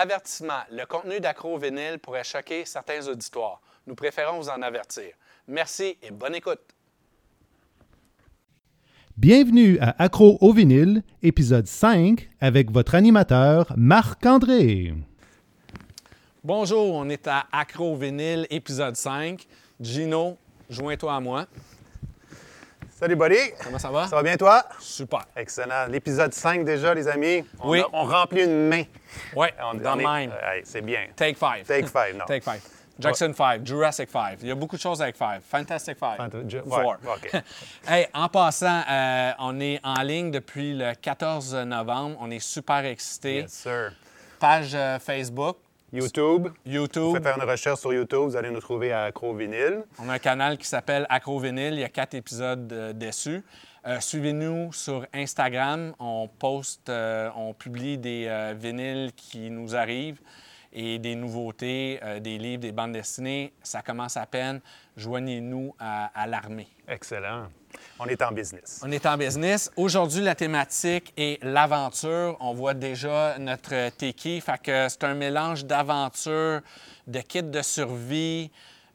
Avertissement. Le contenu d'Accro Vinyle pourrait choquer certains auditoires. Nous préférons vous en avertir. Merci et bonne écoute. Bienvenue à Accro au vinyle, épisode 5, avec votre animateur Marc-André. Bonjour, on est à Accro Vinyle, épisode 5. Gino, joins-toi à moi. Salut, buddy. Comment ça va? Ça va bien, toi? Super. Excellent. L'épisode 5 déjà, les amis. On, Oui. a- on remplit une main. Ouais, On, dans est- même. Ouais, c'est bien. Take 5. Take five, non. Take 5. Jackson 5, Jurassic 5. Il y a beaucoup de choses avec 5. Fantastic 5. Fant- Ju- Four. ouais, OK. Hey, en passant, euh, on est en ligne depuis le 14 novembre. On est super excités. Yes, sir. Page euh, Facebook, YouTube. Vous YouTube. pouvez faire une recherche sur YouTube, vous allez nous trouver à Accro Vinyl. On a un canal qui s'appelle Acro Vinyl. Il y a quatre épisodes euh, dessus. Euh, Suivez-nous sur Instagram. On poste, euh, on publie des vinyles qui nous arrivent et des nouveautés, des livres, des bandes dessinées. Ça commence à peine. Joignez-nous à, à l'armée. Excellent. On est en business. On est en business. Aujourd'hui, la thématique est l'aventure. On voit déjà notre teki. Fait que c'est un mélange d'aventure, de kit de survie,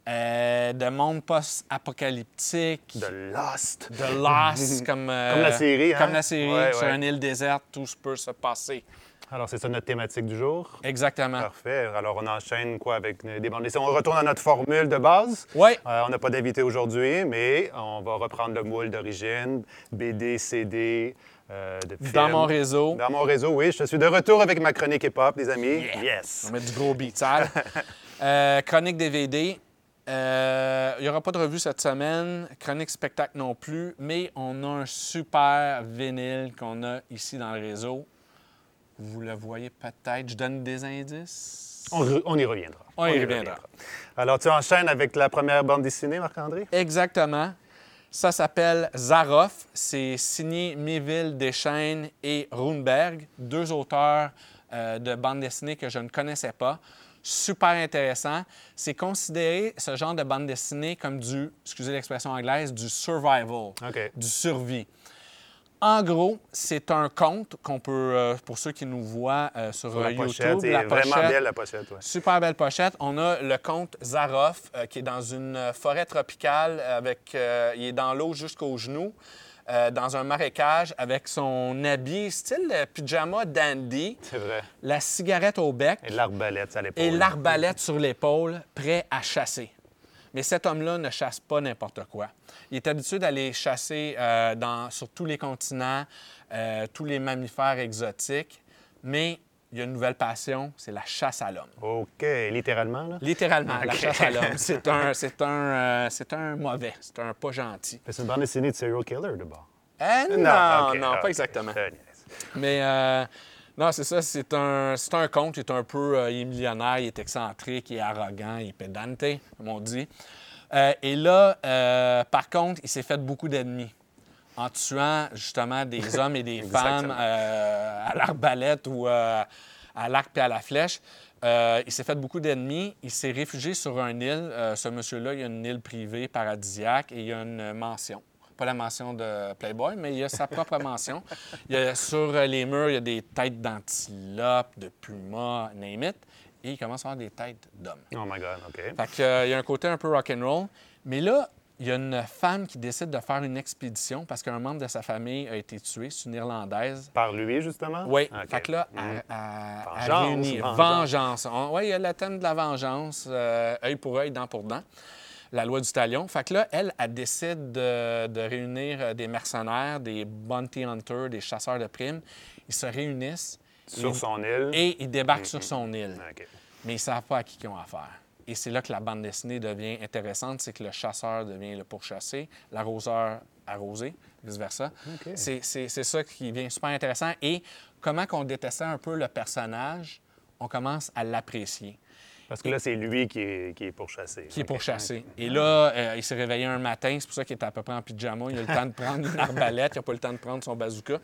euh, de monde post-apocalyptique, De Lost. de Lost, comme, euh, Comme la série, hein? Comme la série. Ouais, Sur ouais. une île déserte, tout peut se passer. Alors, c'est ça notre thématique du jour? Exactement. Parfait. Alors, on enchaîne quoi avec des bandes dessinées? On retourne à notre formule de base. Oui. Euh, on n'a pas d'invité aujourd'hui, mais on va reprendre le moule d'origine, BD, CD, euh, de films. Dans mon réseau. Dans mon réseau, oui. Je suis de retour avec ma chronique hip-hop, les amis. Yes! On met du gros beat. Euh, chronique DVD. Euh, Il n'y aura pas de revue cette semaine. Chronique spectacle non plus. Mais on a un super vinyle qu'on a ici dans le réseau. Vous le voyez peut-être. Je donne des indices. On, re- on y reviendra. On y reviendra. Alors, tu enchaînes avec la première bande dessinée, Marc-André? Exactement. Ça s'appelle Zaroff. C'est signé Miville Deschaines et Runberg, deux auteurs euh, de bande dessinée que je ne connaissais pas. Super intéressant. C'est considéré, ce genre de bande dessinée, comme du, excusez l'expression anglaise, du survival, du survie. En gros, c'est un conte qu'on peut, euh, pour ceux qui nous voient euh, sur, Sur la pochette. YouTube, C'est la vraiment pochette, belle, la pochette. ouais. Super belle pochette. On a le comte Zaroff euh, qui est dans une forêt tropicale avec. il est dans l'eau jusqu'aux genoux, dans un marécage avec son habit style pyjama dandy, C'est vrai. la cigarette au bec Et l'arbalète à l'épaule. et l'arbalète sur l'épaule, prêt à chasser. Mais cet homme-là ne chasse pas n'importe quoi. Il est habitué d'aller chasser euh, dans- sur tous les continents, euh, tous les mammifères exotiques, mais il y a une nouvelle passion, c'est la chasse à l'homme. OK. Littéralement, là? Littéralement, la chasse à l'homme. C'est un, c'est un, euh, c'est un mauvais, c'est un pas gentil. C'est une bande dessinée de serial killer, de bord. Euh, non, non, pas exactement. Mais euh, non, c'est ça, c'est un, c'est un conte, il est un peu, euh, il est millionnaire, il est excentrique, il est arrogant, il est pédante, comme on dit. Euh, et là, euh, par contre, il s'est fait beaucoup d'ennemis en tuant justement des hommes et des femmes à l'arbalète ou à l'arc puis à la flèche. Il s'est fait beaucoup d'ennemis. Il s'est réfugié sur une île. Ce monsieur-là, il y a une île privée paradisiaque et il y a une mention. Pas la mention de Playboy, mais il y a sa propre mention. Il y a, sur euh, les murs, il y a des têtes d'antilope, de pumas, name it. Et il commence à avoir des têtes d'hommes. Oh my God, OK. Fait que, euh, il y a un côté un peu rock'n'roll. Mais là, il y a une femme qui décide de faire une expédition parce qu'un membre de sa famille a été tué. C'est une Irlandaise. Par lui, justement? Oui. OK. Fait que là, Mm. elle, elle- elle Vengeance, vengeance. vengeance. Oui, il y a le thème de la vengeance, euh, œil pour œil, dent pour dent, la loi du talion. Fait que là, elle, elle décide de, de réunir euh, des mercenaires, des bounty hunters, des chasseurs de primes. Ils se réunissent Sur et- son île. et ils débarquent sur son île mais ils ne savent pas à qui ils ont affaire. Et c'est là que la bande dessinée devient intéressante, c'est que le chasseur devient le pourchassé, l'arroseur arrosé, vice-versa. C'est ça qui devient super intéressant. Et comment qu'on détestait un peu le personnage, on commence à l'apprécier. Parce que là, c'est lui qui est, qui est pourchassé. qui est pourchassé. Et là, euh, il s'est réveillé un matin, c'est pour ça qu'il était à peu près en pyjama. Il a le temps de prendre une arbalète, il n'a pas le temps de prendre son bazooka.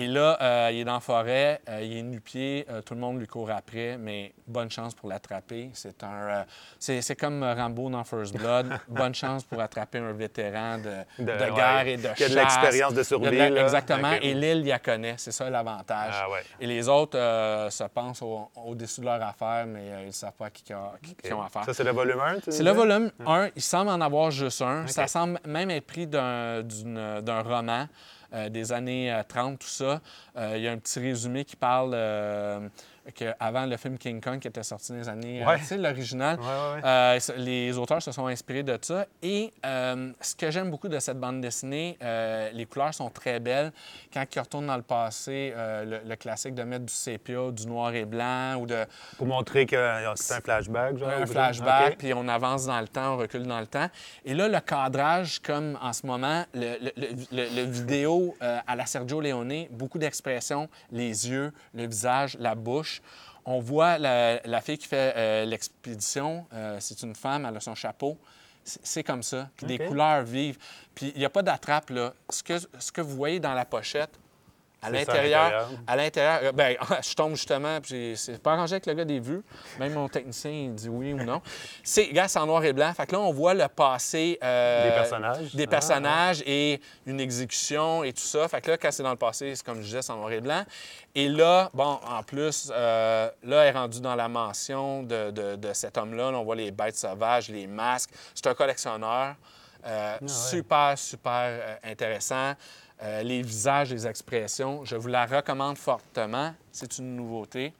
Et là, euh, il est dans la forêt, euh, il est nu-pied, euh, tout le monde lui court après, mais bonne chance pour l'attraper. C'est un, c'est, comme Rambo dans First Blood. bonne chance pour attraper un vétéran de, De- de ouais, guerre et de qui a de chasse. l'expérience de survie, la-. Exactement. Et l'île, il la connaît. C'est ça l'avantage. Ah ouais. Et les autres se pensent au- au-dessus de leur affaire, mais ils ne savent pas à qui, qui, a- qui- qui ont affaire. Ça, c'est le volume 1, tu C'est le volume 1. Il semble en avoir juste un. Ça semble même être pris d'un roman des années euh, 30, tout ça. Euh, il y a un petit résumé qui parle qu'avant le film King Kong qui était sorti dans les années... euh, Ouais. tu sais, l'original. Ouais, ouais, ouais. Euh, les auteurs se sont inspirés de ça. Et euh, ce que j'aime beaucoup de cette bande dessinée, euh, les couleurs sont très belles. Quand ils retournent dans le passé, le, le classique de mettre du sépia, du noir et blanc ou de Pour montrer que c'est un flashback, genre? un flashback, puis on avance dans le temps, on recule dans le temps. Et là, le cadrage, comme en ce moment, le, vidéo à la Sergio Leone, beaucoup d'expressions, les yeux, le visage, la bouche. On voit la, la fille qui fait euh, l'expédition, euh, c'est une femme, elle a son chapeau. C'est comme ça. Puis des couleurs vives. Puis il n'y a pas d'attrape, là. Ce que, ce que vous voyez dans la pochette, à l'intérieur, à l'intérieur, ben, je tombe justement, puis c'est pas arrangé avec le gars des vues. Même mon technicien, il dit oui ou non. C'est, gars, c'est en noir et blanc. Fait que là, on voit le passé. euh, Des personnages. Des Ah, personnages et une exécution et tout ça. Fait que là, quand c'est dans le passé, c'est comme je disais, c'est en noir et blanc. Et là, bon, en plus, euh, là, elle est rendue dans la mention de, de- de cet homme-là. Là, on voit les bêtes sauvages, les masques. C'est un collectionneur. Euh, Super, super euh, intéressant. Euh, les visages, les expressions, je vous la recommande fortement. C'est une nouveauté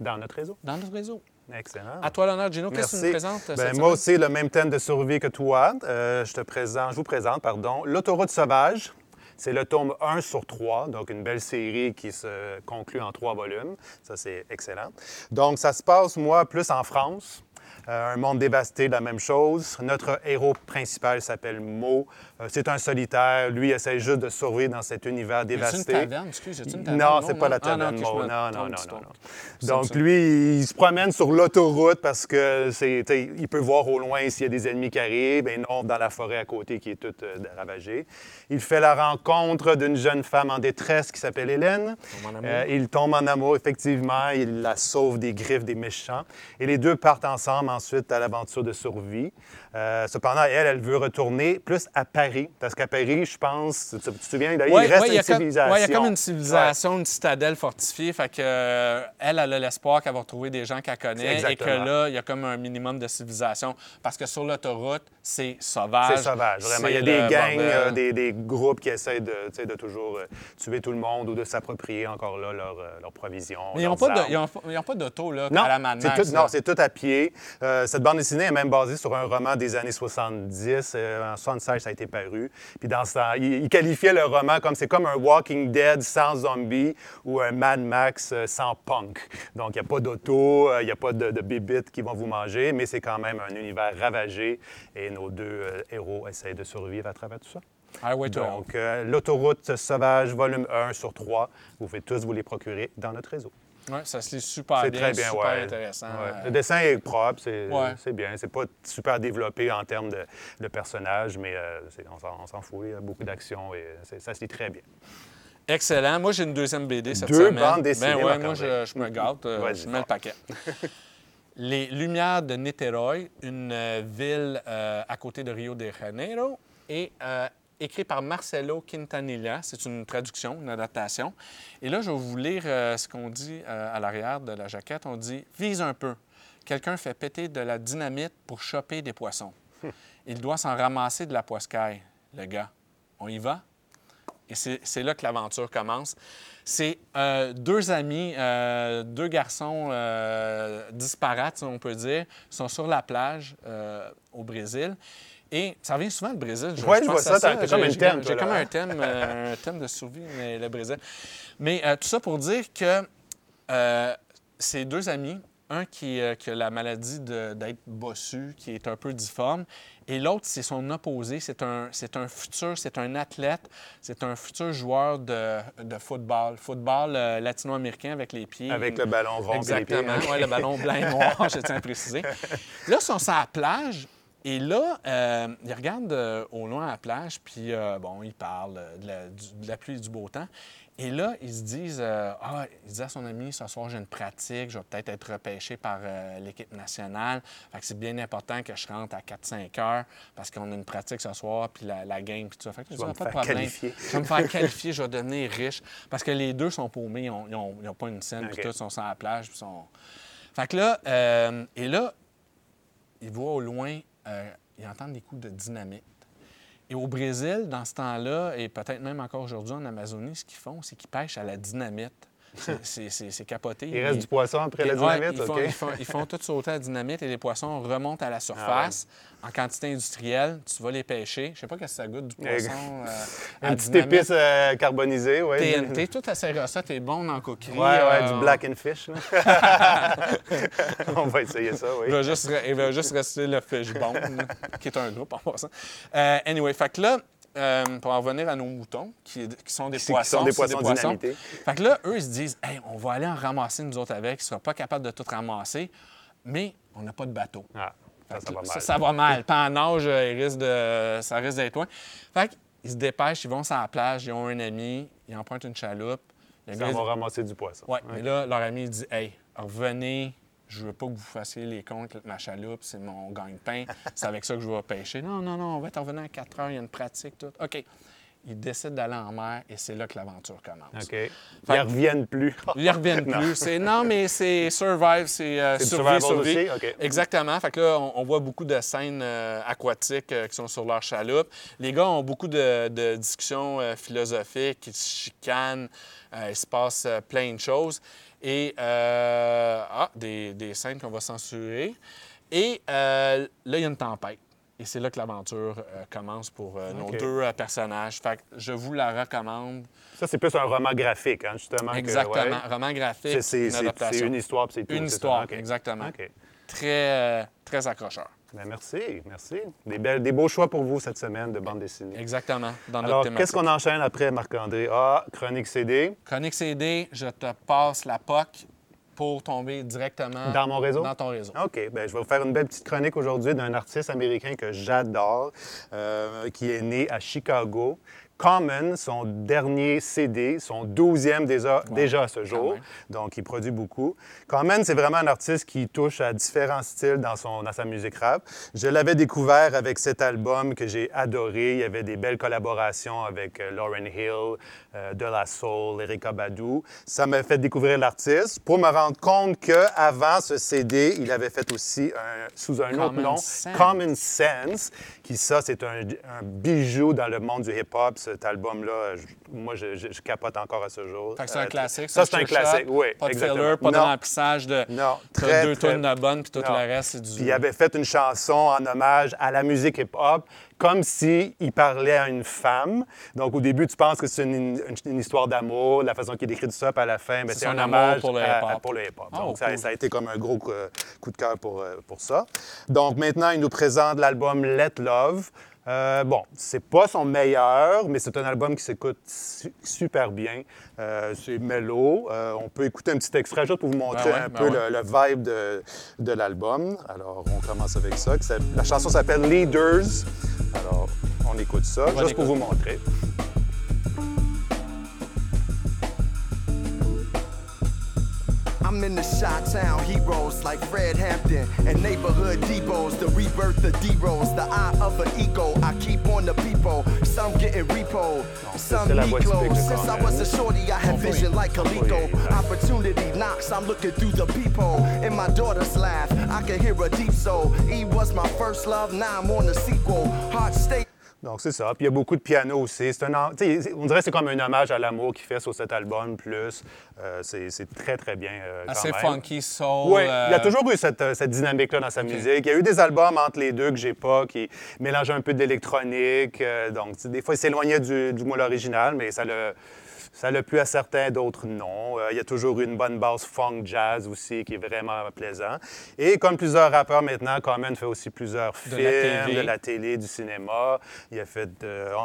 Dans notre réseau. dans notre réseau. Excellent. À toi l'honneur, Gino. Qu'est-ce que tu nous présentes euh, Ben, moi aussi, le même thème de survie que toi. Euh, je te présente, je vous présente, pardon, L'autoroute sauvage. C'est le tome 1 sur 3, donc une belle série qui se conclut en trois volumes. Ça, c'est excellent. Donc, ça se passe, moi, plus en France. Euh, un monde dévasté, la même chose. Notre héros principal s'appelle Mo. Euh, c'est un solitaire. Lui, il essaie juste de survivre dans cet univers dévasté. une taverne? Excuse, a-t-il une taverne? Non, c'est pas la Ah, non, taverne Non, non, non, non. Donc, lui, il se promène sur l'autoroute parce que c'est, il peut voir au loin s'il y a des ennemis qui arrivent, et non dans la forêt à côté qui est toute euh, ravagée. Il fait la rencontre d'une jeune femme en détresse qui s'appelle Hélène. Tombe en amour. Euh, il tombe en amour, effectivement. Il la sauve des griffes des méchants. Et les deux partent ensemble ensuite à l'aventure de survie. Cependant, elle, elle veut retourner plus à Paris. Parce qu'à Paris, je pense, tu, tu te souviens, là, Ouais, il reste ouais, une y a comme- civilisation. ouais, il y a comme une civilisation, une citadelle fortifiée. Fait que, euh, elle, elle a l'espoir qu'elle va retrouver des gens qu'elle connaît et que là, il y a comme un minimum de civilisation. Parce que sur l'autoroute, c'est sauvage. C'est sauvage, vraiment. Il y a des gangs, euh, des, des groupes qui essaient de, toujours euh, tuer tout le monde ou de s'approprier encore là leurs provisions. Mais ils n'ont pas, d'auto, là, Non, à la Mad c'est Max, tout, là. non, c'est tout à pied. Cette bande dessinée est même basée sur un roman des années 70. Euh, en 76, ça a été paru. Puis dans ça, il, il qualifiait le roman comme c'est comme un Walking Dead sans zombies ou un Mad Max euh, sans punk. Donc, il n'y a pas d'auto, euh, il n'y a pas de, de bébites qui vont vous manger, mais c'est quand même un univers ravagé et nos deux euh, héros essayent de survivre à travers tout ça. Highway. Donc, euh, l'autoroute sauvage, volume 1 sur 3. Vous pouvez tous vous les procurer dans notre réseau. Ouais, ça se lit super C'est bien, très bien, super ouais. intéressant. Ouais. Euh, Le dessin est propre, c'est Ouais. c'est bien. C'est pas super développé en termes de, de personnages, mais euh, c'est- on s'en- fout. Il y a beaucoup d'action et c'est- ça se lit très bien. Excellent. Moi, j'ai une deuxième BD cette Deux semaine. bandes dessinées, Ben ouais, moi, je, je me gâte. euh, Vas-y je mets le paquet. Les Lumières de Niterói, une euh, ville euh, à côté de Rio de Janeiro, et euh, écrit par Marcelo Quintanilla. C'est une traduction, une adaptation. Et là, je vais vous lire euh, ce qu'on dit euh, à l'arrière de la jaquette. On dit « Vise un peu. Quelqu'un fait péter de la dynamite pour choper des poissons. Il doit s'en ramasser de la poiscaille, le gars. On y va? » Et c'est là que l'aventure commence. C'est euh, deux amis, deux garçons euh, disparates, on peut dire, sont sur la plage au Brésil. Et ça revient souvent le Brésil. Ouais, je vois ça, comme J'ai- un j'ai- thème, J'ai comme un thème, euh, un thème de survie, mais le Brésil. Mais euh, tout ça pour dire que euh, ces deux amis un qui, euh, qui a la maladie de- d'être bossu, qui est un peu difforme, et l'autre, c'est son opposé. C'est un, c'est un futur, c'est un athlète, c'est un futur joueur de, de football, football euh, latino-américain avec les pieds. Avec le ballon rond les pieds. Exactement, ouais, le ballon blanc et noir, je tiens à préciser. Là, ils sont sur la plage, et là, euh, ils regardent euh, au loin à la plage, puis euh, bon, ils parlent euh, de la, du- de la pluie et du beau temps. Et là, ils se disent, ah, il dit à son ami, ce soir, j'ai une pratique, je vais peut-être être repêché par l'équipe nationale. Fait que c'est bien important que je rentre à 4-5 heures parce qu'on a une pratique ce soir, puis la, la game, puis tout ça. Fait que je dis, pas de problème. qualifier. Je vais me faire qualifier, je vais devenir riche. Parce que les deux sont paumés, ils n'ont pas une scène, puis OK. tout, ils sont sur la plage, puis sont... Fait que là, euh, et là, ils voient au loin, euh, ils entendent des coups de dynamite. Et au Brésil, dans ce temps-là, et peut-être même encore aujourd'hui en Amazonie, ce qu'ils font, c'est qu'ils pêchent à la dynamite. C'est- capoté. Il reste du poisson après la Ouais, dynamite, ils, font, OK? ils, font, ils font tout sauter à la dynamite et les poissons remontent à la surface en quantité industrielle. Tu vas les pêcher. Je sais pas qu'est-ce que ça goûte du poisson. euh, à Une petite épice euh, carbonisée, oui. TNT, tout à ces recettes est bon en coquillerie. Ouais, ouais, euh, du black and fish. On va essayer ça, Il oui. va juste, il va juste rester le Fishbone, là, qui est un groupe en passant. Euh, anyway, fait que là, euh, pour en revenir à nos moutons, qui, qui sont des Qui- qui poissons. sont des poissons dynamités. Fait que là, eux, ils se disent, hey, on va aller en ramasser nous autres avec. Ils ne seront pas capables de tout ramasser, mais on n'a pas de bateau. Ah, ça, ça va mal. Ça, ça va mal. Pas en nage, euh, il risque de, ça risque d'être loin. Fait qu'ils se dépêchent, ils vont sur la plage, ils ont un ami, ils empruntent une chaloupe. Le Ça gars, il va dit- ramasser du poisson. oui, mais là, leur ami il dit Hey, revenez, je veux pas que vous fassiez les comptes ma chaloupe, c'est mon gagne-pain, c'est avec ça que je vais pêcher. Non, non, non, on va être revenir à 4 heures, il y a une pratique, tout. OK. Ils décident d'aller en mer et c'est là que l'aventure commence. OK. Ils ne reviennent plus. Ils ne reviennent plus. C'est, non, mais c'est survive, c'est euh, survie, survie. aussi? OK. Exactement. Fait que là, on, on voit beaucoup de scènes euh, aquatiques euh, qui sont sur leur chaloupe. Les gars ont beaucoup de, de discussions euh, philosophiques, ils se chicanent, il se passe plein de choses. Et, euh, ah, des, des scènes qu'on va censurer. Et euh, là, il y a une tempête. Et c'est là que l'aventure euh, commence pour euh, nos deux euh, personnages. Fait que je vous la recommande. Ça, c'est plus un roman graphique, hein, justement. que- Exactement. ouais. Roman graphique, C'est- une une histoire, puis c'est tout. Une histoire, exactement. Très, très accrocheur. Ben, merci, merci. Des, belles- des beaux choix pour vous cette semaine de bande dessinée. Exactement. Dans notre Alors, qu'est-ce qu'on enchaîne après, Marc-André? Ah, chronique CD. Chronique CD, je te passe la POC pour tomber directement Dans mon réseau? Dans ton réseau. OK. Bien, je vais vous faire une belle petite chronique aujourd'hui d'un artiste américain que j'adore, euh, qui est né à Chicago. Common, son dernier CD, son 12e déjà, déjà à ce jour. Donc, il produit beaucoup. Common, c'est vraiment un artiste qui touche à différents styles dans, son, dans sa musique rap. Je l'avais découvert avec cet album que j'ai adoré. Il y avait des belles collaborations avec euh, Lauryn Hill, De La Soul, Erika Badu. Ça m'a fait découvrir l'artiste pour me rendre compte qu'avant ce CD, il avait fait aussi un- sous un autre Common nom, Sense. Common Sense, qui ça, c'est un, un bijou dans le monde du hip-hop. Cet album-là, moi, je, je- je capote encore à ce jour. Fait que c'est un Euh, classique. Ça, c'est un classique, oui. Pas de exactement. filler, pas de remplissage de Non, très, deux tonnes de bonnes, puis tout Non. le reste, c'est du. Puis il avait fait une chanson en hommage à la musique hip-hop, comme s'il parlait à une femme. Donc, au début, tu penses que c'est une, une- une histoire d'amour, la façon qu'il décrit tout ça, puis à la fin, ben, C'est un amour hommage pour le hip-hop. Ah, Donc, ça, cool. ça a été comme un gros coup, coup de cœur pour, euh, pour ça. Donc, maintenant, il nous présente l'album Let Love. Euh, bon, c'est pas son meilleur, mais c'est un album qui s'écoute su- super bien. Euh, c'est mellow. Euh, on peut écouter un petit extrait juste pour vous montrer ouais, un ben peu ouais. le, le vibe de, de l'album. Alors, on commence avec ça. La chanson s'appelle Leaders. Alors, on écoute ça, juste pour vous montrer. I'm in the Chi-Town heroes like Fred Hampton and neighborhood depots, the rebirth of D-Rose, the eye of an ego. I keep on the people, some getting repo, some c'est la need voix typique de. Since I was a shorty, I had vision like Coleco. Opportunity knocks, I'm looking through the peephole. In my daughter's laugh, I can hear a deep soul. E was my first love, now I'm on the sequel. Heart state. Donc, c'est ça. Puis il y a beaucoup de piano aussi. C'est un, on dirait que c'est comme un hommage à l'amour qu'il fait sur cet album, plus. Euh, c'est très, très bien. euh, quand Assez même. funky, soul. Oui, euh, il y a toujours eu cette, euh, cette dynamique-là dans sa musique. Il y a eu des albums entre les deux que j'ai pas, qui mélangeaient un peu d'électronique. euh, donc, des fois, il s'éloignait du, du moule original, mais ça le. Ça l'a plu à certains, d'autres non. Euh, il y a toujours une bonne base funk jazz aussi qui est vraiment plaisant. Et comme plusieurs rappeurs maintenant, Common fait aussi plusieurs De films, la télé. de la télé, du cinéma. Il a fait.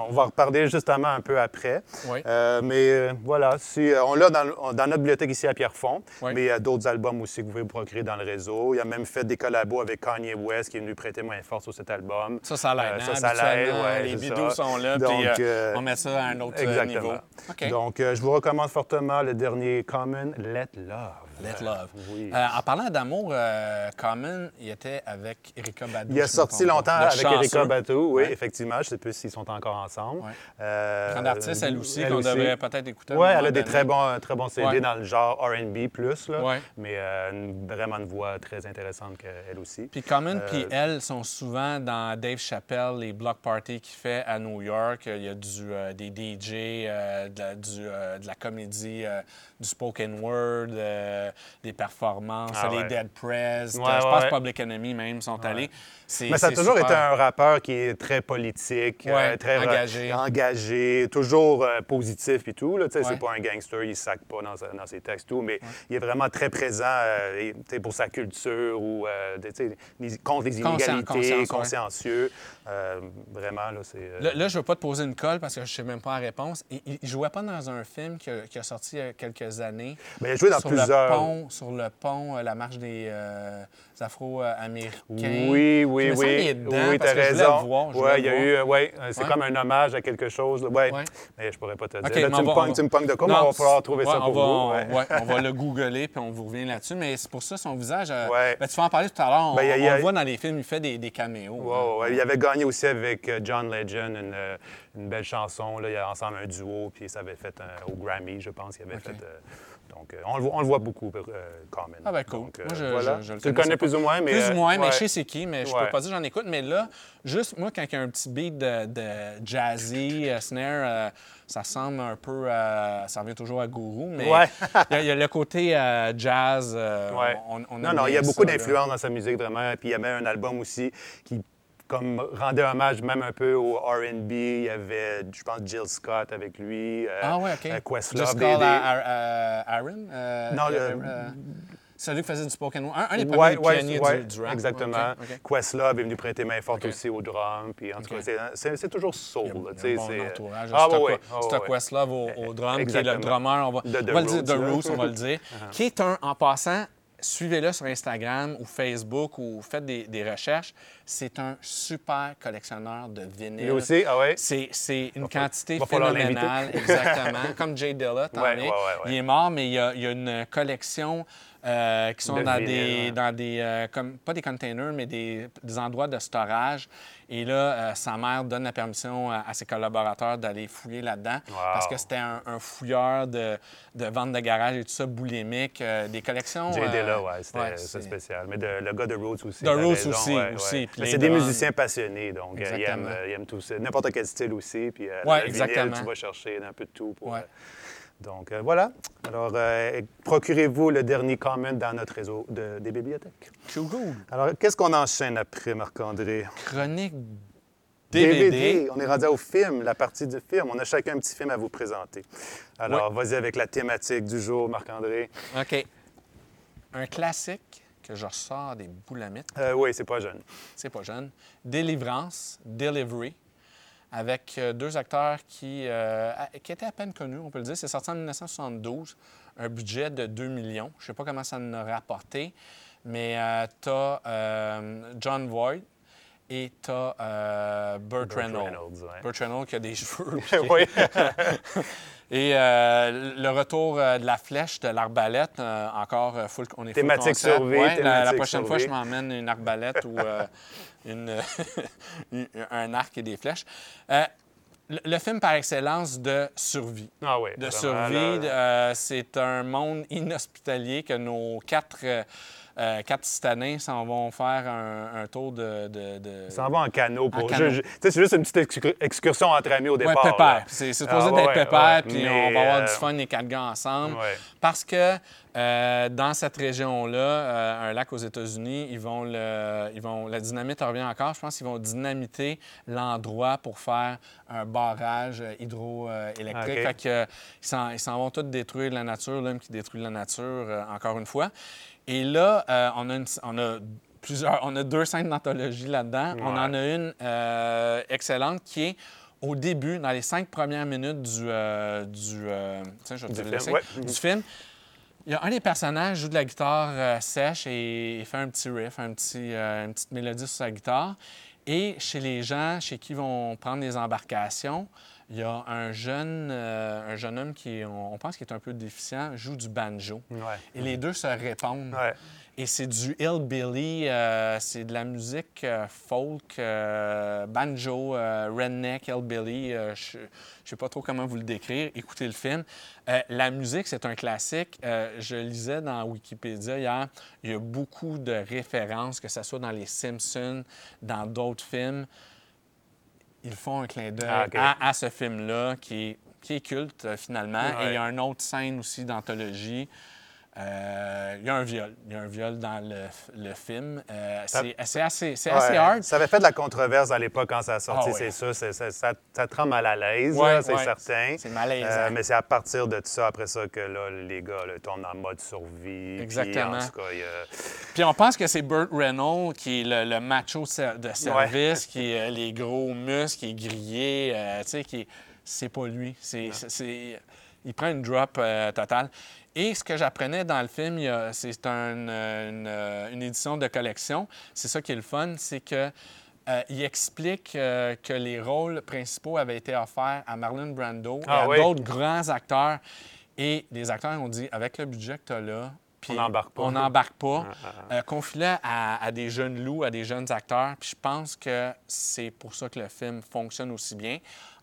on va en reparler justement un peu après. Oui. Euh, mais euh, voilà, si, on l'a dans, notre bibliothèque ici à Pierrefonds, Oui. mais il y a d'autres albums aussi que vous pouvez vous procurer dans le réseau. Il a même fait des collabos avec Kanye West qui est venu prêter main forte sur cet album. Ça, ça l'aide. Euh, hein, ça, ça l'aide, ouais, Les bidous ça. sont là, puis on met ça à un autre Exactement. niveau. Donc, euh, je vous recommande fortement le dernier Common, Let Love. Let Love. Oui. Euh, en parlant d'amour, euh, Common, il était avec Erika Badu. Il a sorti longtemps avec Erika. Badu, oui, Ouais. effectivement. Je ne sais plus s'ils sont encore ensemble. Ouais. Euh, Grande artiste, elle aussi, qu'on devrait peut-être écouter. Oui, elle a des très bons, très bons CD Ouais. dans le genre R&B plus, là, mais euh, une- vraiment une voix très intéressante qu'elle aussi. Puis Common Euh, puis elle sont souvent dans Dave Chappelle, les block parties qu'il fait à New York. Il y a du, euh, des DJ, euh, de, la, du, euh, de la comédie, euh, du spoken word, euh, des performances, Ah les ouais. Dead Press. Ouais, je ouais, pense ouais. Public Enemy même sont allés. Mais ça a toujours super. été un rappeur qui est très politique, Ouais, euh, très engagé. engagé, toujours euh, positif et tout. Là, Ouais. C'est pas un gangster, il ne sac pas dans, ses textes, tout, mais il est vraiment très présent euh, pour sa culture ou les- contre les inégalités, consciencieux. Vraiment, là, c'est... Là, là, je ne veux pas te poser une colle parce que je ne sais même pas la réponse. Il, il jouait pas dans un film qui a, qui a sorti il y a quelques années. Ben, il a joué dans sur plusieurs- Le pont, sur le pont, la marche des Afro-Américains. Oui, oui, oui. est dedans oui, t'as raison. voir, Ouais, il y a eu, ouais, euh, c'est Ouais. comme un hommage à quelque chose. Ouais. Ouais. Mais je pourrais pas te dire. OK, Là, tu, on me va- pognes, on- tu me pognes de quoi, mais on va falloir trouver ça on pour va, vous. on- ouais. on va le googler puis on vous revient là-dessus. Mais c'est pour ça, son visage. euh, Ouais. ben, tu vas en parler tout à l'heure. On, Ben, on le voit dans les films, il fait des, des caméos. Ouais. Il avait gagné aussi avec euh, John Legend une, euh, une belle chanson. Là. Il y a ensemble un duo, puis ça avait fait un- au Grammy, je pense. Il avait fait. euh, donc, euh, on, le voit, on le voit beaucoup, euh, Common. Ah ben cool. Donc, euh, Moi, je, voilà. je- je le tu le connais plus ou moins, mais. Plus ou moins, mais je sais c'est qui, mais je Ouais. peux pas dire que j'en écoute. Mais là, juste moi, quand il y a un petit beat de, de jazzy, snare, ça ressemble un peu. Ça revient toujours à Guru, mais Ouais. il, y a, il y a le côté euh, jazz. euh, Ouais. on, on non, non, il y a beaucoup ça, là. d'influence dans sa musique, vraiment. Puis il y avait un album aussi qui comme rendait hommage même un peu au R&B. Il y avait, je pense, Jill Scott avec lui. euh, Ah ouais, OK. euh, Questlove. Ar- Aaron? euh, Non, euh, le- euh, celui qui faisait du spoken word. Un, un des Ouais, premiers ouais, pionniers ouais, du, du rap. Exactement. Questlove est venu prêter main forte aussi au drum. Puis en tout cas, c'est- c'est c'est toujours soul. Un bon c'est- entourage. Ah, c'est c'est ouais. Questlove au, au drum, qui est le drummer. On va, De The on va le dire, Roots, The. Uh-huh. Roots, on va le dire. Qui est un, en passant, suivez-le sur Instagram ou Facebook ou faites des, des recherches. C'est un super collectionneur de vinyle. Lui aussi, ah ouais? C'est, c'est une quantité phénoménale, exactement. Comme Jay Dilla, Ouais, es. ouais, ouais, ouais. Il est mort, mais il y a, il y a une collection euh, qui sont De dans vinyle, des, ouais. dans des euh, comme, pas des containers, mais des, des endroits de storage. Et là, euh, sa mère donne la permission à, à ses collaborateurs d'aller fouiller là-dedans Wow. parce que c'était un, un fouilleur de, de vente de garage et tout ça, boulimique, euh, des collections. Jay euh, Dilla, ouais, c'était ouais, spécial. Mais de- le gars de Roots aussi. T'as Roots raison, aussi, ouais, aussi, Mais c'est des musiciens passionnés, donc euh, ils aiment, euh, ils aiment tout ça. N'importe quel style aussi. Puis euh, Ouais, le vinyle, exactement. tu vas chercher un peu de tout. Pour, Ouais. euh, donc euh, voilà. Alors, euh, procurez-vous le dernier comment dans notre réseau de- des bibliothèques. Cool. Alors, qu'est-ce qu'on enchaîne après, Marc-André? Chronique DVD. On est rendu au film, la partie du film. On a chacun un petit film à vous présenter. Alors, vas-y avec la thématique du jour, Marc-André. OK. Un classique que je ressors des boulamites. Euh, oui, c'est pas jeune. c'est pas jeune. Délivrance, Delivery, avec euh, deux acteurs qui, euh, a- qui étaient à peine connus, on peut le dire. C'est sorti en 1972, un budget de 2 millions. Je sais pas comment ça en aurait apporté, mais tu as John Voight et tu as Burt, Burt Reynolds. Reynolds, ouais. Burt Reynolds qui a des cheveux. oui. Et euh, le retour euh, de la flèche, de l'arbalète, euh, encore euh, full, on est full Thématique survie, Ouais, la- la, thématique prochaine fois, je m'emmène une arbalète ou euh, une, un arc et des flèches. Euh, le, le film par excellence de survie. Ah oui. De survie, euh, c'est un monde inhospitalier que nos quatre euh, euh, quatre citadins s'en vont faire un, un tour de. de, de- Ils s'en vont en canot pour. c'est juste une petite excur- excursion entre amis au départ. pépère. là. C'est Ah, supposé ouais, d'être ouais, pépère, ouais. puis Mais, on va avoir du fun les quatre gars ensemble. Ouais. Parce que euh, dans cette région-là, euh, un lac aux États-Unis, ils vont le, ils vont, la dynamite revient encore. Je pense qu'ils vont dynamiter l'endroit pour faire un barrage hydroélectrique. OK. Fait que, ils s'en- vont tous détruire la nature, l'homme qui détruit la nature, euh, encore une fois. Et là, on, a une- on a plusieurs, on a deux scènes d'anthologie là-dedans. On en a une excellente qui est au début, dans les cinq premières minutes du, euh, du, euh, tiens, je vais te Du le film, laisser, ouais. du film. Il y a un des personnages joue de la guitare euh, sèche et fait un petit riff, un petit, euh, une petite mélodie sur sa guitare. Et chez les gens chez qui vont prendre des embarcations, il y a un jeune, euh, un jeune homme qui, on, on pense qu'il est un peu déficient, joue du banjo. Ouais. Et les deux se répondent. Ouais. Et c'est du hillbilly, euh, c'est de la musique euh, folk, euh, banjo, redneck, hillbilly. je ne sais pas trop comment vous le décrire. Écoutez le film. La musique, c'est un classique. Je lisais dans Wikipédia hier, il y a beaucoup de références, que ce soit dans Les Simpsons, dans d'autres films. Ils font un clin d'œil Ah, à, à ce film-là qui est, qui est culte, finalement. Ouais. Et il y a une autre scène aussi d'anthologie. Euh, il y a un viol. Il y a un viol dans le, le film. Euh, c'est c'est assez, c'est assez Ouais. hard. Ça avait fait de la controverse à l'époque quand ça a sorti, Ah ouais. c'est sûr. ça, ça te rend mal à l'aise, Ouais, c'est ouais. certain. C'est malaisant. Euh, mais c'est à partir de ça, après ça, que là, les gars là, tournent en mode survie. Puis, Exactement. en tout cas, il y a- Puis on pense que c'est Burt Reynolds qui est le, le macho de service, qui a les gros muscles, qui est grillé, euh, tu sais, qui c'est pas lui. C'est- il prend une drop euh, totale. Et ce que j'apprenais dans le film, c'est un- une, une édition de collection. C'est ça qui est le fun, c'est que euh, il explique euh, que les rôles principaux avaient été offerts à Marlon Brando et Ah à oui. d'autres grands acteurs. Et les acteurs ont dit, avec le budget que tu as là, On n'embarque pas. On n'embarque pas. Euh, confie-le à, à des jeunes loups, à des jeunes acteurs. Puis je pense que c'est pour ça que le film fonctionne aussi bien.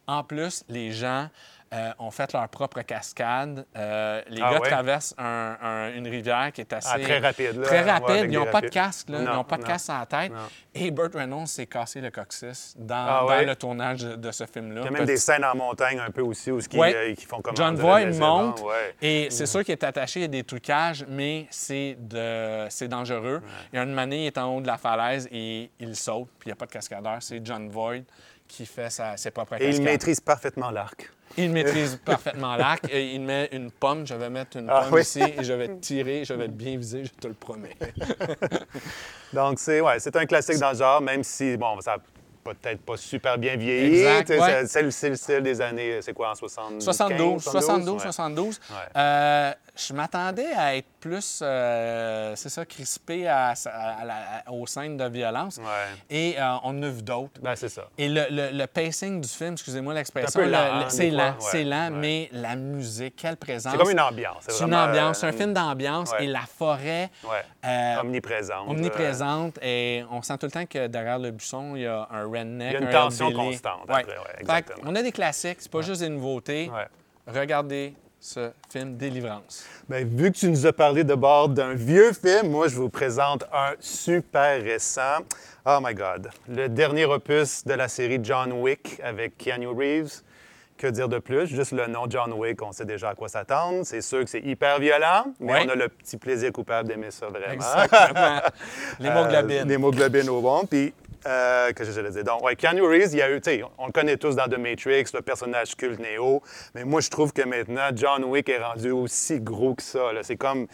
En plus, les gens euh, ont fait leur propre cascade. Euh, les Ah gars ouais? traversent un- un- une rivière qui est assez... Ah, très rapide, là. Très rapide. Ils n'ont pas de casque. Là. Ils Non, n'ont pas de non. casque à la tête. Non. Et Burt Reynolds s'est cassé le coccyx dans, Ah dans ouais? le tournage de, ce film-là. Il y a même des scènes en montagne un peu aussi où Ouais. euh, qui font comme John Voight monte et c'est sûr qu'il est attaché à des trucages, mais c'est de... dangereux. Il y a une manée, il est en haut de la falaise et il saute, puis il n'y a pas de cascadeur. C'est John Voight qui fait sa- ses propres Et cascades. il maîtrise parfaitement l'arc. Il maîtrise parfaitement l'arc. Et Il met une pomme, je vais mettre une Ah pomme oui. ici et je vais tirer, je vais bien viser, je te le promets. Donc, c'est ouais, un classique dans le genre, même si, bon, ça n'a peut-être pas super bien vieilli. Ouais. c'est- le- style des années, c'est quoi, en 70? 72, 72, ouais. 72. Ouais. Euh, je m'attendais à être plus, euh, c'est ça, crispé à, à aux scènes de violence. Ouais. Et euh, on en a vu d'autres. Ben, c'est ça. Et le, le- le pacing du film, excusez-moi l'expression, C'est lent, le- c'est lent, fois, c'est ouais, lent, ouais. mais la musique, quelle présence. C'est comme une ambiance. C'est une ambiance, c'est un euh, film d'ambiance ouais. et la forêt euh, omniprésente. omniprésente et on sent tout le temps que derrière le buisson, il y a un redneck, Il y a une un tension constante après, Fait exactement. on a des classiques, c'est pas juste des nouveautés. Regardez ce film Délivrance. Ben, vu que tu nous as parlé de bord d'un vieux film, moi, je vous présente un super récent. Oh my God. Le dernier opus de la série John Wick avec Keanu Reeves. Que dire de plus? Juste le nom John Wick, on sait déjà à quoi s'attendre. C'est sûr que c'est hyper violent, mais on a le petit plaisir coupable d'aimer ça vraiment. Exactement. L'hémoglobine. Euh, L'hémoglobine au bon. Puis, euh, que je le dire? Donc, ouais, Keanu Reeves, il y a eu, tu sais, on le connaît tous dans The Matrix, le personnage culte Neo. Mais moi, je trouve que maintenant, John Wick est rendu aussi gros que ça. C'est comme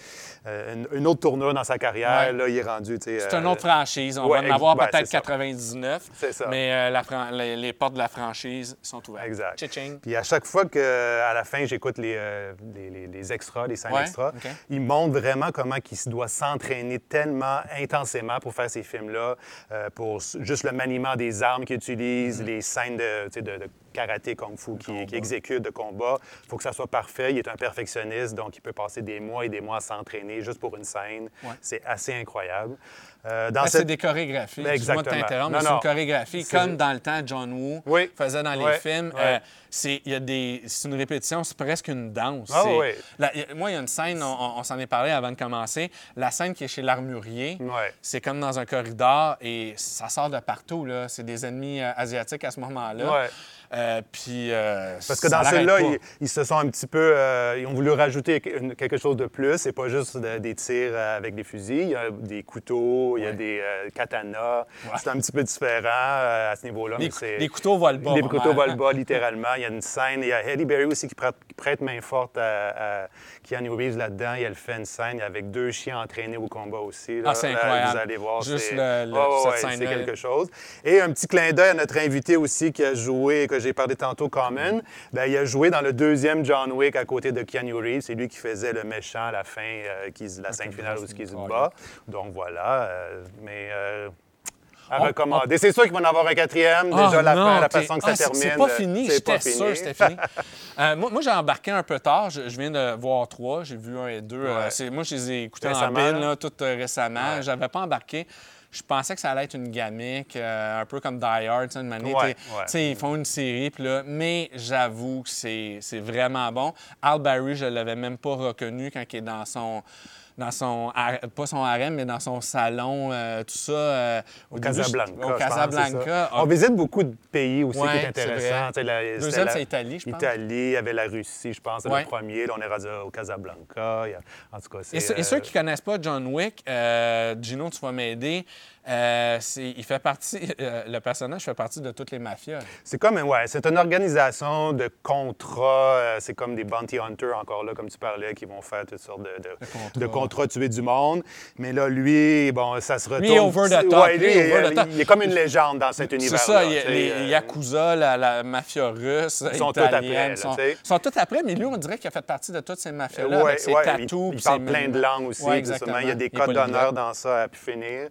euh, une, une autre tournure dans sa carrière. Ouais. Là, il est rendu, tu sais. C'est euh, une autre franchise. On ouais, va en avoir ben, peut-être c'est ça. 99. C'est ça. Mais euh, la les, les portes de la franchise sont ouvertes. Exact. Tching. Puis à chaque fois qu'à la fin, j'écoute les, euh, les, les- les extras, les scènes extras, OK. il montre vraiment comment il doit s'entraîner tellement intensément pour faire ces films-là, euh, pour juste le maniement des armes qu'il utilise, Mm-hmm. les scènes de, karaté, kung fu qui, qui exécute de combat. Il faut que ça soit parfait. Il est un perfectionniste, donc il peut passer des mois et des mois à s'entraîner juste pour une scène. Ouais. C'est assez incroyable. Euh, dans cette- C'est des chorégraphies. Ben, Excuse-moi de exactement. t'interrompre, c'est une chorégraphie. Comme dans le temps, John Woo Oui. faisait dans les Ouais. films. Euh, c'est, il y a des, c'est une répétition, c'est presque une danse. Ah oui. la- moi, il y a une scène, on, on- s'en est parlé avant de commencer. La scène qui est chez l'armurier, c'est comme dans un corridor et ça sort de partout. Là. C'est des ennemis euh, asiatiques à ce moment-là. Euh, puis, euh, Parce que dans celui-là, ils, ils se sont un petit peu. euh, ils ont voulu rajouter quelque chose de plus. C'est pas juste de- des tirs avec des fusils. Il y a des couteaux, il y a des katanas. Ouais. C'est un petit peu différent à ce niveau-là. Les, mais les couteaux volent bas. Les couteaux volent bas, littéralement. Il y a une scène. Il y a Eddie Berry aussi qui prête, qui prête main forte à, à Keanu Reeves là-dedans. Il elle fait une scène avec deux chiens entraînés au combat aussi. là. Ah, c'est Là, incroyable. Vous allez voir. Juste c'est- le- ouais. C'est quelque chose. Et un petit clin d'œil à notre invité aussi qui a joué, que j'ai parlé tantôt, Common. Ben, il a joué dans le deuxième John Wick à côté de Keanu Reeves. C'est lui qui faisait le méchant à la fin, euh, qui, la scène finale où il se bat. Donc voilà. euh, mais. euh, à On- recommander. C'est sûr qu'il va en avoir un quatrième. Ah, Déjà, la non, fin, la façon que ah, ça c'est- termine. C'est pas fini, j'étais sûr c'était fini. Euh, moi, moi j'ai embarqué un peu tard. Je, je viens de voir trois. J'ai vu un et deux. Ouais. moi, je les ai écoutés en bin, là, tout euh, récemment. Ouais. J'avais pas embarqué. Je pensais que ça allait être une gamique, euh, un peu comme Die Hard, une manière. Ouais, ouais. Ils font une série, puis là, mais j'avoue que c'est c'est vraiment bon. Al Barry, je l'avais même pas reconnu quand il est dans son dans son, pas son harem, mais dans son salon, euh, tout ça. euh, Au Casablanca. Au pense, Casablanca. On visite beaucoup de pays aussi Ouais, qui est intéressant. sais, la- Deuxième, c'est Italie, je pense. Italie, il y avait la Russie, je pense, Ouais. le premier. Là, on est rendu au Casablanca. A- En tout cas, c'est. Et, ceux- et euh, ceux qui connaissent pas John Wick, Gino, tu vas m'aider. Euh, c'est- il fait partie, euh, le personnage fait partie de toutes les mafias. C'est comme, ouais, c'est une organisation de contrats. euh, c'est comme des bounty hunters, encore là, comme tu parlais, qui vont faire toutes sortes de, de- contrats. de contrats tuer du monde. Mais là, lui, bon, ça se retourne. Lui over the top, Ouais, lui lui, est over il, the top. il est comme une légende dans cet C'est univers-là. ça, il les Yakuza, la, la mafia russe, Ils sont tous italienne, après, là, sont, sont tous après, mais lui, on dirait qu'il a fait partie de toutes ces mafias-là, Ouais, ses tatous. Il, il parle plein de langues aussi. Exactement. Il y a des codes d'honneur dans ça à pu finir.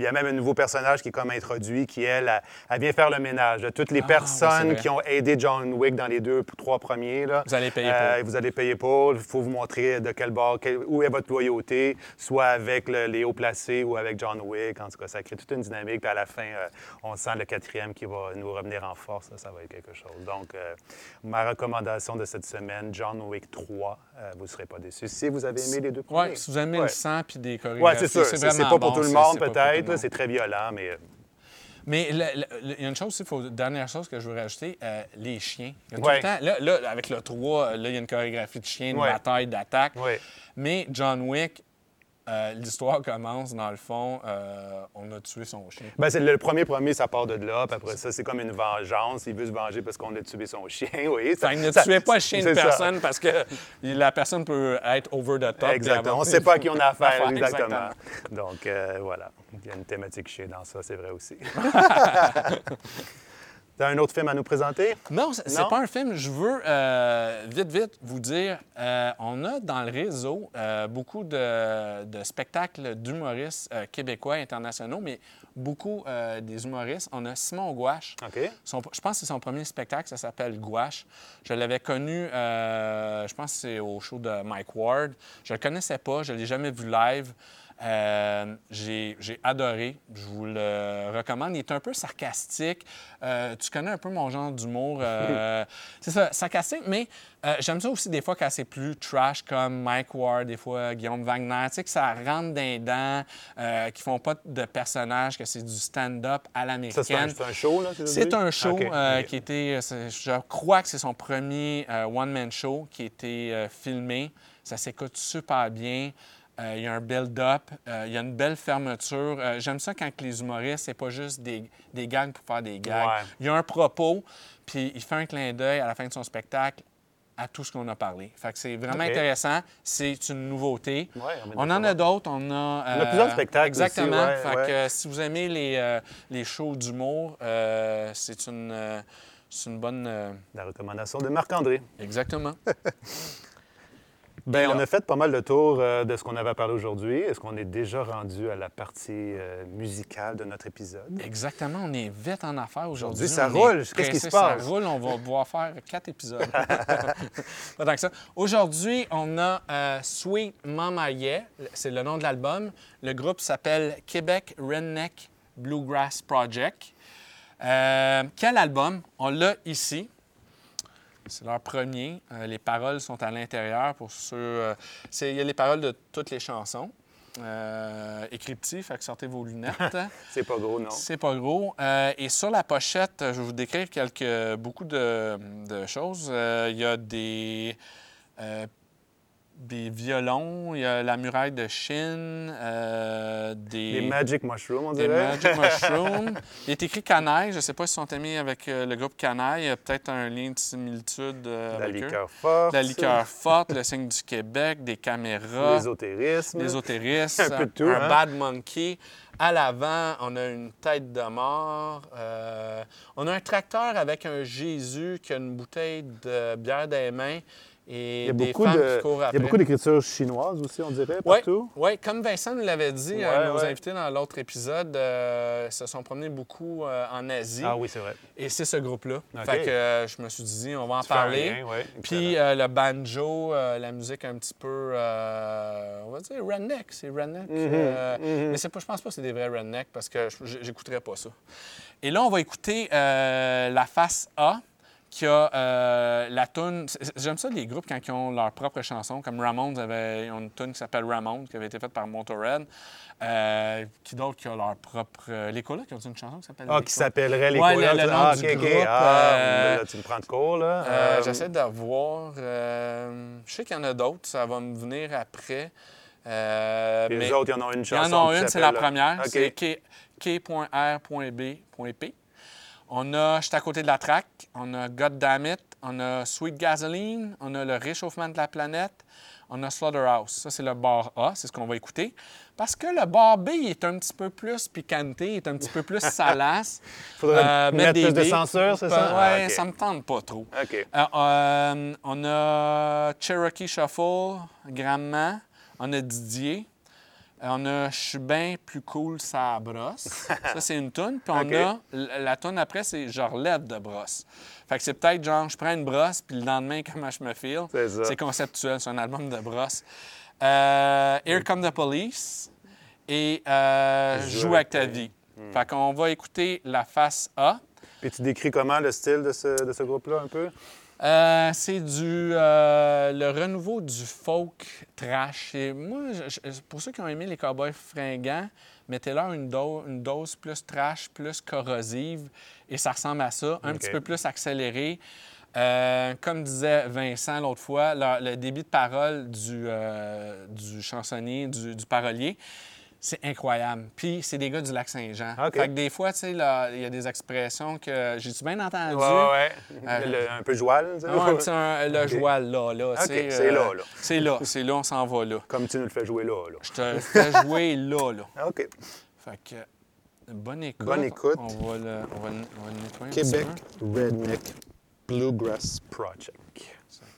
Euh, il y a même un nouveau personnage qui est comme introduit, qui, elle, elle, elle vient faire le ménage de toutes les Ah, personnes qui ont aidé John Wick dans les deux, trois premiers. Là. Vous allez payer Euh, pour. Vous allez payer pour. Il faut vous montrer de quel bord, quel- où est votre loyauté, soit avec le- les hauts placés ou avec John Wick. En tout cas, ça crée toute une dynamique. Puis à la fin, euh, on sent le quatrième qui va nous revenir en force. Ça, ça va être quelque chose. Donc, euh, ma recommandation de cette semaine, John Wick 3, euh, vous ne serez pas déçus. Si vous avez aimé les deux premiers. Oui, si vous aimez Ouais. le sang puis des Oui, chorégraphies, c'est sûr. C'est c'est vraiment pas pour bon, tout le c'est- monde, c'est pas pour tout le peut-être. monde. C'est très violent, mais. euh, Mais il y a une chose aussi, faut, dernière chose que je veux rajouter, euh, les chiens. Il y a tout Ouais. le temps- là, là, avec le 3, là, il y a une chorégraphie de chiens, Ouais. bataille, d'attaque. Ouais. Mais John Wick, euh, l'histoire commence, dans le fond, euh, on a tué son chien. Ben, c'est le premier premier, ça part de là. Puis après ça, c'est comme une vengeance. Il veut se venger parce qu'on a tué son chien. Oui, ça- qu'il ne ça- tuait pas le chien de ça. personne parce que la personne peut être over the top. Exactement. On ne sait pas à qui on a affaire, Affaire, exactement. exactement. Donc, euh, voilà. Il y a une thématique chien dans ça, c'est vrai aussi. T'as un autre film à nous présenter? Non, c'est pas un film. Je veux euh, vite, vite vous dire, euh, on a dans le réseau euh, beaucoup de, de spectacles d'humoristes québécois internationaux, mais beaucoup des humoristes. On a Simon Gouache. Son- je pense que c'est son premier spectacle, ça s'appelle Gouache. Je l'avais connu, je pense que c'est au show de Mike Ward. Je le connaissais pas, je l'ai jamais vu live. Euh, j'ai adoré, je vous le recommande. Il est un peu sarcastique. Euh, tu connais un peu mon genre d'humour. euh, c'est ça, sarcastique, mais j'aime ça aussi des fois quand c'est plus trash comme Mike Ward, des fois Guillaume Wagner. Tu sais, que ça rentre dans les dents, qui font pas de personnages, que c'est du stand-up à Ça, c'est un, l'américaine. c'est un show, là? C'est un show qui était, je crois que c'est son premier one-man show qui a été euh, filmé. Ça s'écoute super bien. Euh, il y a un build-up, euh, il y a une belle fermeture. Euh, J'aime ça quand les humoristes, c'est pas juste des, des gags pour faire des gags. Ouais. Il y a un propos, puis il fait un clin d'œil à la fin de son spectacle à tout ce qu'on a parlé. Fait que c'est vraiment intéressant. C'est une nouveauté. Ouais, on on en a d'autres. On a, On a plusieurs spectacles aussi, Exactement. ouais, fait ouais. que, euh, si vous aimez les, euh, les shows d'humour, c'est une, une bonne. La recommandation de Marc-André. Exactement. Là- on a fait pas mal de tours euh, de ce qu'on avait parlé aujourd'hui. Est-ce qu'on est déjà rendu à la partie euh, musicale de notre épisode? Exactement, on est vite en affaires aujourd'hui. Aujourd'hui, ça On roule. Qu'est-ce qui se passe? Ça roule, on va pouvoir faire quatre épisodes. Pas tant que ça. Aujourd'hui, on a euh, Sweet Mama Yeah, c'est le nom de l'album. Le groupe s'appelle Québec Redneck Bluegrass Project. Quel album? On l'a ici. C'est leur premier. Euh, les paroles sont à l'intérieur pour ceux. euh, il y a les paroles de toutes les chansons. Euh, fait que sortez vos lunettes. C'est pas gros, non? C'est pas gros. Euh, et sur la pochette, je vais vous décrire quelques, beaucoup de, de choses. Euh, Il y a des, des violons, il y a la muraille de Chine, euh, des, Les Magic Mushrooms, on des dirait. Magic Mushrooms. Il est écrit Canaille. Je ne sais pas s'ils sont amis avec euh, le groupe Canaille. Il y a peut-être un lien de similitude euh, La avec eux. liqueur forte. La liqueur forte, le signe du Québec, des caméras L'ésotérisme. l'ésotérisme, Un peu de tout, un hein? bad monkey. À l'avant, on a une tête de mort. Euh, on a un tracteur avec un Jésus qui a une bouteille de bière dans les mains et Il y a des beaucoup femmes de, qui courent il y a beaucoup d'écritures chinoises aussi, on dirait, Oui, partout. ouais, comme Vincent nous l'avait dit, Ouais, euh, nos ouais. invités dans l'autre épisode euh, se sont promenés beaucoup euh, en Asie. Ah oui, c'est vrai. Et c'est ce groupe-là. OK. Fait que euh, je me suis dit, on va en Tu parler. ouais, Puis euh, le banjo, la musique un petit peu, on va dire redneck, c'est redneck. Mhm, euh, Mais c'est pas, je pense pas que c'est des vrais redneck parce que je- j'écouterais pas ça. Et là, on va écouter la face A qui a euh, la tune. J'aime ça les groupes quand ils ont leur propre chanson, comme Ramones avait ils ont une tune qui s'appelle Ramones qui avait été faite par Motorhead. Euh, qui d'autre qui a leur propre. euh, les Colas qui ont une chanson qui s'appelle. Ah, qui s'appellerait les Ouais, Colas. le- le nom ah, du Ah, euh, là, tu me prends de court, là. J'essaie de voir. je sais qu'il y en a d'autres, ça va me venir après. Euh, Les mais autres, il y en a une il y chanson. en a qui une, c'est la première. C'est K.R.B.P. On a J'étais à côté de la track, on a God Damn It, on a Sweet Gasoline, on a Le réchauffement de la planète, on a Slaughterhouse. Ça, c'est le bar A, c'est ce qu'on va écouter. Parce que le bar B est un petit peu plus piquanté, est un petit peu plus salace. Faudrait Euh, mettre plus de billes. censure, c'est ça? Ouais, Ah, OK. ça me tente pas trop. OK. Euh, euh, on a Cherokee Shuffle, Grandement. On a Didier. On a Je suis bien plus cool, ça brosse. Ça, c'est une toune. Puis on a la, toune après, c'est Je relève de brosse. Fait que c'est peut-être genre, je prends une brosse, puis le lendemain, comment je me feel. C'est ça. C'est conceptuel, c'est un album de brosse. Euh, Here Come the Police et euh, Joue avec ta vie. Hmm. Fait qu'on va écouter la face A. Puis tu décris comment le style de ce, de ce groupe-là, un peu? Euh, c'est du euh, le renouveau du folk trash. Et moi, je- pour ceux qui ont aimé les Cowboys fringants, mettez-leur une, do- une dose plus trash, plus corrosive, et ça ressemble à ça, un petit peu plus accéléré. Euh, comme disait Vincent l'autre fois, le, le débit de parole du, euh, du chansonnier, du, du parolier, c'est incroyable. Puis c'est des gars du lac Saint-Jean. OK. Fait que des fois, tu sais, il y a des expressions que j'ai-tu bien entendu? Ouais, ouais. Euh, Le- un peu joual, tu sais? Ah ouais, un petit- un- le OK. joual là, là. c'est là, là. C'est là, c'est là, on s'en va là. Comme tu nous le fais jouer là, là. Je te fais jouer là, là. Ah, OK. Fait que, bonne écoute. Bonne écoute. On va le, on va, le- on va le nettoyer un Québec. Redneck Bluegrass Project.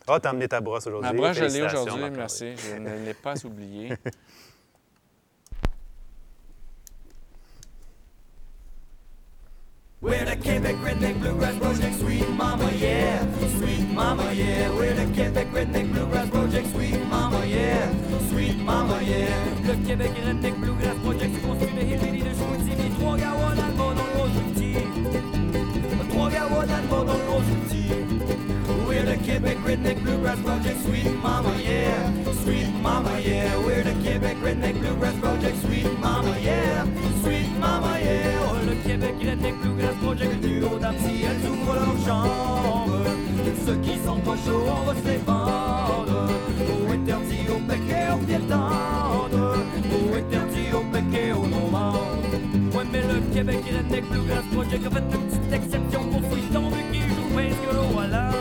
Ah, t'as amené ta brosse aujourd'hui. Ma broche, je l'ai aujourd'hui, merci. Je ne l'ai pas oublié. We're the Quebec Redneck Bluegrass Project, sweet mama, yeah. Sweet mama, yeah. We're the Quebec Redneck Bluegrass Project, sweet mama, yeah. Sweet mama, yeah. Le Québec Redneck Bluegrass Project construit de Hillbilly de Chicoutimi. Trois gawa dans le bord, dans le gros outil. Trois gawa dans le bord, dans le gros outil. We're the Quebec Redneck Bluegrass Project, sweet mama, yeah. Sweet mama, yeah. We're the Québec Redneck Bluegrass Project, sweet mama, yeah. Sweet mama, yeah. Le Québec Redneck Bluegrass Project, le duo d'âmes, si elles ouvrent leur chambre. Ceux qui sont pas chauds, on va se les vendre. Au interdit, au péché, au pied tendre. Au interdit, au péché, au non Ouais, mais le Québec Redneck Bluegrass Project a fait une petite exception pour Fouilleton, vu qu'il joue bien ce que l'eau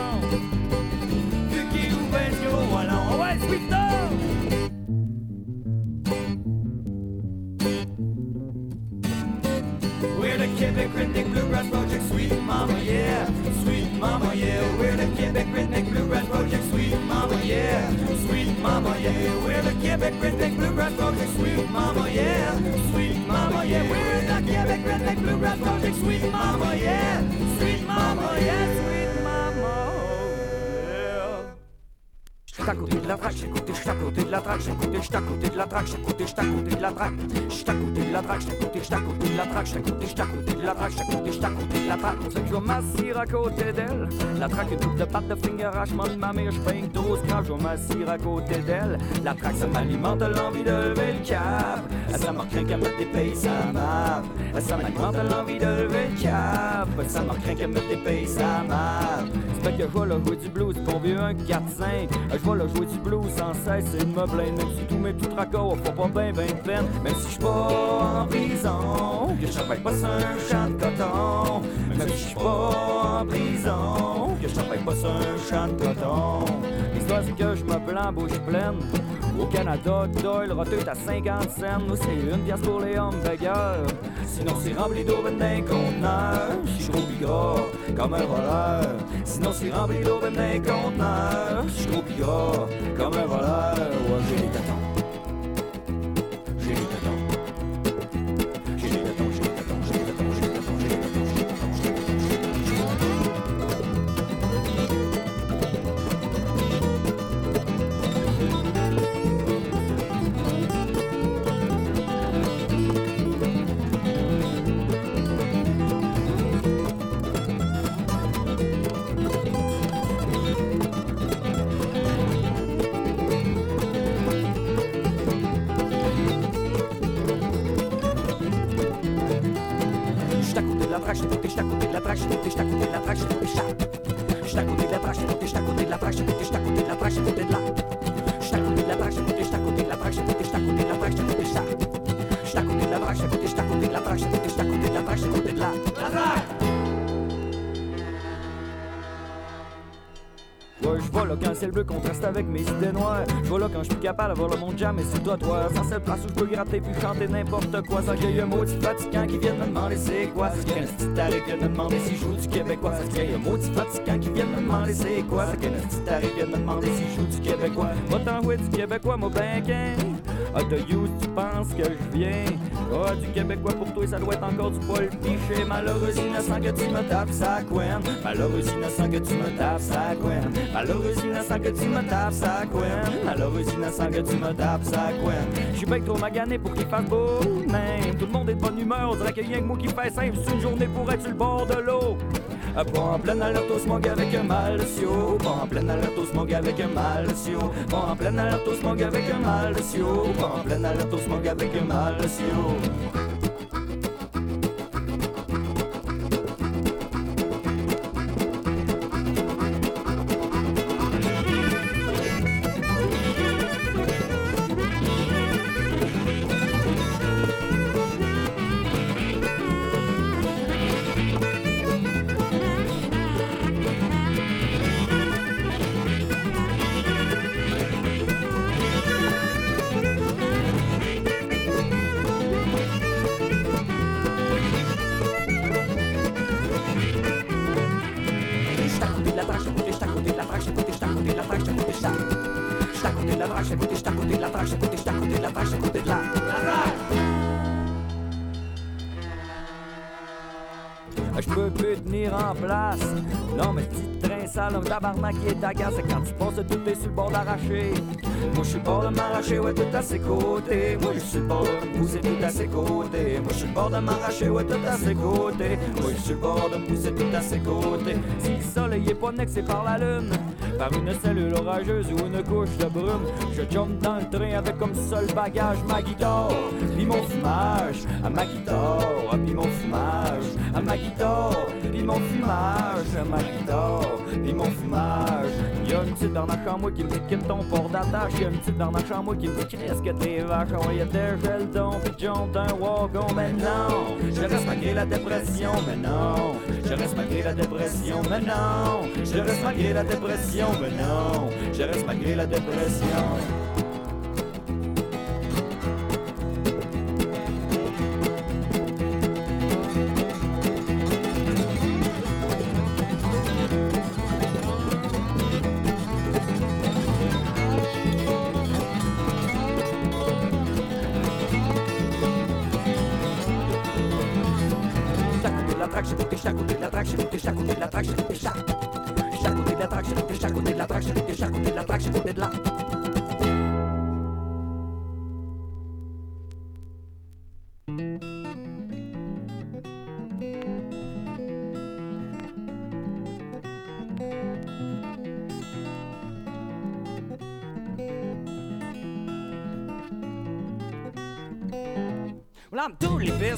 Bluegrass Project, sweet mama, yeah. Sweet mama, yeah. We're the Quebec Redneck Bluegrass Project, sweet mama, yeah. Sweet mama, yeah. J'suis à côté de la j'ai côté, j'suis à côté de la j'ai côté, j'suis à côté de la j'ai côté, j'suis à côté de la traque, j'suis à côté de la j'ai côté, j'suis à côté de la j'ai côté, j'suis à côté de la j'ai côté, j'suis à côté de la. Pour ça que je m'assire à côté d'elle. La traque est toute de patte de finger, de ma mère, j'paye une grosse crabe, je m'assire à côté d'elle. La traque, ça m'alimente l'envie de lever le cap. Ça m'a craint qu'elle me dépaye sa map. Ça m'alimente l'envie de lever le cap. Ça m'a craint qu'elle me dépaye sa map. C'est fait que je vais là jouer du blues, qu'on vieux un 4-5. Je vais là jouer du blues sans cesse, c'est de me. Même si tous mes petits tracas font pas ben ben de peine. Même si je suis pas en prison, que je pas un champ de coton. Même si je suis pas en prison, que je pas un champ de coton. L'histoire c'est que je me plains bouche pleine. Au Canada, Doyle, roteux à 50 cents. Nous, c'est une pièce pour les hamburgers. Sinon, c'est rempli d'eau ben d'un conteneur. J'suis gros pis gras, comme un voleur. Sinon, c'est rempli d'eau ben d'un conteneur. J'suis yo, que me contraste avec mes idées noires. Je là quand je suis capable d'avoir le monde jamais sur toi, toi. Sans cette place où je peux gratter puis chanter n'importe quoi. Sans qu'il y ait un maudit fatigant qui vienne me demander c'est quoi. C'est qu'un petit taré qui vient me demander si je joue du québécois. C'est qu'il y a un maudit fatigant qui vient me demander c'est quoi. C'est qu'un petit taré qui vient me demander si je joue du québécois. Va t'envoyer du québécois, moi ben qu'un. Ah, you, tu penses que je viens? Ah, du québécois pour toi, ça doit être encore du poil piché. Malheureux innocent que tu me tapes sa couenne. Malheureux innocent que tu me tapes sa couenne. Malheureux innocent que tu me tapes sa couenne. Malheureux innocent que tu me tapes sa couenne. J'suis bien trop magané pour qu'il fasse beau. Même tout le monde est de bonne humeur. On dirait qu'il y a que moi qui fait simple. C'est une journée pour être sur le bord de l'eau. Pas en pleine alerte au smog avec un mal sio. Pas en pleine alerte au smog avec un mal sio. Pas en pleine alerte au smog avec un mal sio. Pas en pleine alerte au smog avec un mal Moi, je suis bord de m'arracher, ouais, tout à ses côtés. Moi, je suis bord de pousser tout à ses côtés. Moi, je suis bord de m'arracher, ouais, tout à ses côtés. Moi, je suis bord de pousser tout à ses côtés. Si le soleil est pas nexé par la lune, par une cellule orageuse ou une couche de brume, je jump dans le train avec comme seul bagage ma guitare, puis mon fumage, à ma guitare, puis mon fumage, à ma guitare, puis mon fumage, à ma guitare, puis mon fumage. Y'a une petite dernière en moi qui me dit quitte ton port d'attache, y'a une petite dernière en moi qui me dit qu'est-ce que t'es vache, oh y'a des gel don, puis jump d'un wagon, mais non, je reste malgré la dépression, mais non, je reste malgré la dépression, mais non, je reste malgré la dépression, mais non, je reste malgré la dépression.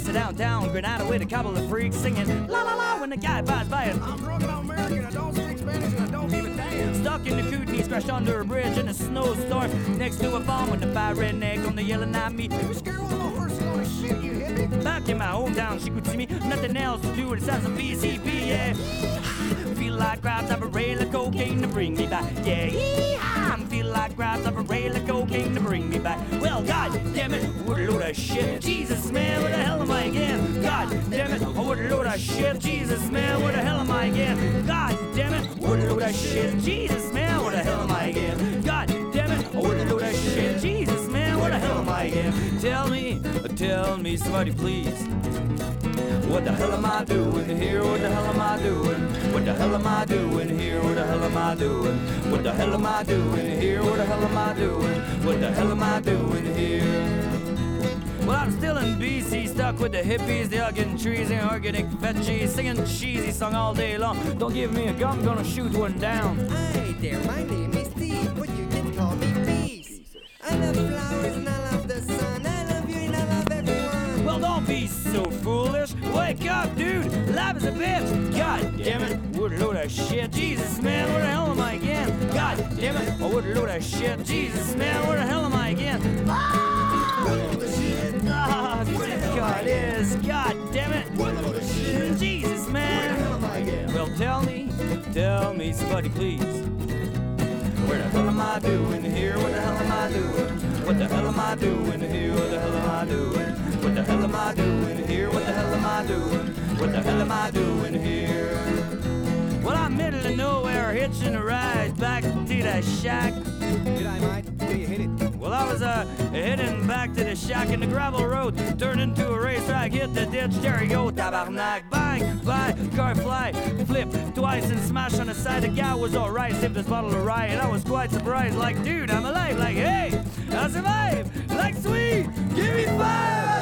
Totally pissed downtown Granada with a couple of freaks singing la la la when the guy passes by it. I'm drunk and I'm American. I don't speak Spanish and I don't give a damn. Stuck in the Kootenays, crashed under a bridge in a snowstorm next to a farm with a fire redneck on the yelling at me. You scared of a horse gonna shoot you, hippie? Back in my hometown, she could see me, nothing else to do. It sounds some BCB, yeah. Feel like grabs of a rail of cocaine to bring me back, yeah. Grabs of a rail of cocaine to bring me back. Well, god damn it, what a load of shit. Jesus, man, where the hell am I again? God damn it, what a load of shit. Jesus, man, where the hell am I again? God damn it, what a load of shit. Jesus, man, where the hell am I again? God damn it, what a load of shit. Jesus, man, where the hell am I again? Tell me, tell me, somebody please. What the hell am I doing here? What the hell am I doing? What the hell am I doing here? What the hell am I doing? What the hell am I doing here? What the hell am I doing? What the hell am I doing here? Well, I'm still in BC, stuck with the hippies. They all getting trees and organic veggies, singing cheesy song all day long. Don't give me a gun, gonna shoot one down. Hi there, my name is Steve, but you can call me Peace. I love flowers and I love the sun. So foolish. Wake up, dude. Life is a bitch. God damn it. What a load of shit. Jesus, man. Where the hell am I again? God damn it. Oh, what a load of shit. Jesus, man. Where the hell am I again? Ah! Ah, God is. God damn it. Jesus, man. Again Well, tell me, tell me, somebody please. Where the hell am I doing here? What the hell am I doing? What the hell am I doing here? What the hell am I doing? What the hell am I doing here? What the hell am I doing? What the hell am I doing here? Well, I'm middle of nowhere, hitching a ride back to the shack. G'day, mate. Yeah, you hit it. Well, I was uh, heading back to the shack and the gravel road turned into a racetrack. Hit the ditch, there you go, tabarnak. Bang, bang, car fly, flip twice and smash on the side. The guy was alright, sipped this bottle of rye, and I was quite surprised. Like, dude, I'm alive. Like, hey, I survived. Like, sweet, give me five.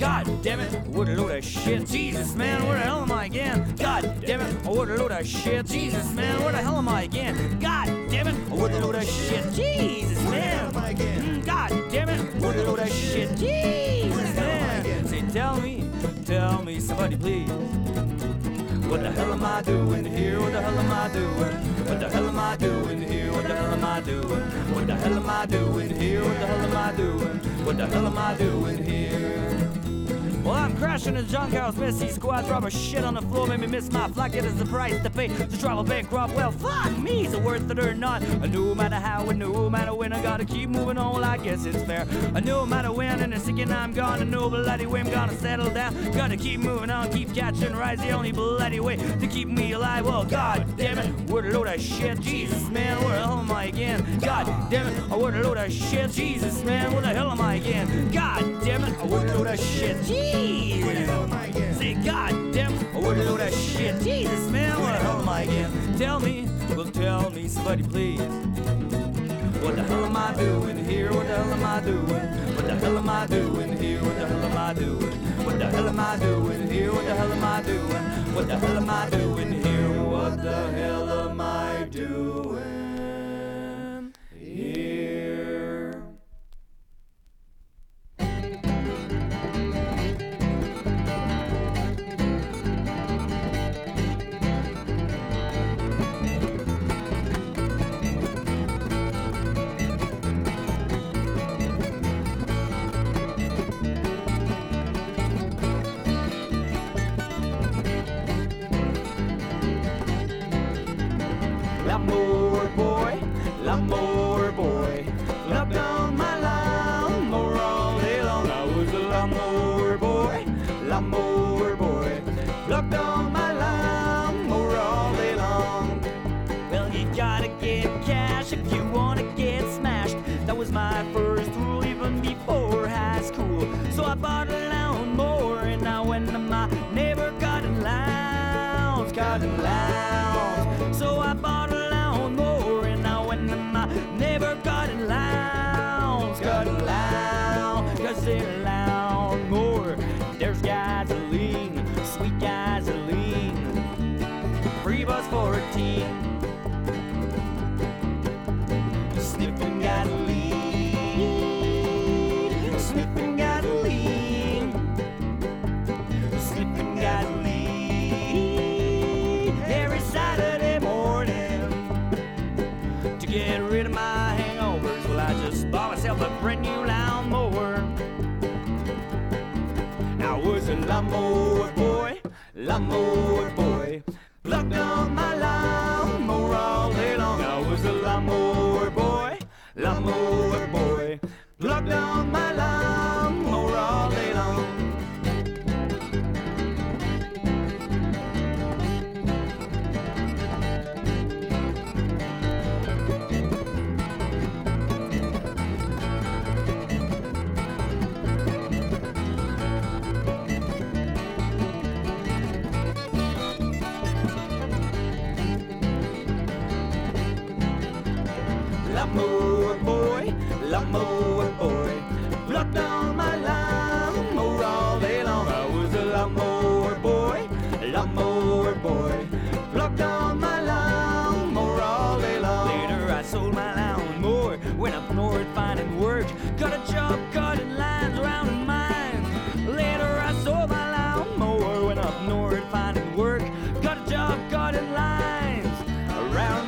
God damn it, what a load of shit. Jesus, man, where the hell am I again? God damn it, what a load of shit. Jesus, man, where the hell am I again? God damn it, what a load of shit. Jesus, man. Mm, God damn it, what a load of shit. Jesus, man. Say, tell me, tell me, somebody please. What the hell am I doing here? What the hell am I doing? What the hell am I doing here? What the hell am I doing? What the hell am I doing here? What the hell am I doing? What the hell am I doing here? Well, I'm crashing in junk house, messy squad, a shit on the floor, made me miss my flight, get us the price to pay to travel bankrupt. Well, fuck me, is it worth it or not? Uh, No matter how and no matter when, I gotta keep moving on, well, I guess it's fair. Uh, No matter when, and the second I'm gone, and no bloody way I'm gonna settle down. Gotta keep moving on, keep catching rise, the only bloody way to keep me alive. Well, god damn it, what a load of shit, Jesus, man, where the hell am I again? God damn it, oh, what a load of shit, Jesus, man, where the hell am I again? God damn it, oh, what a load of shit, Jesus. Say, God damn, oh, what a load of shit, Jesus, man, where the hell am I again? Tell me, well, tell me, somebody please. What the hell am I doing here? What the hell am I doing? What the hell am I doing here? What the hell am I doing? What the hell am I doing here? What the hell am I doing? What the hell am I doing here? What the hell am I doing never gotten loud, gotten loud. l'amour.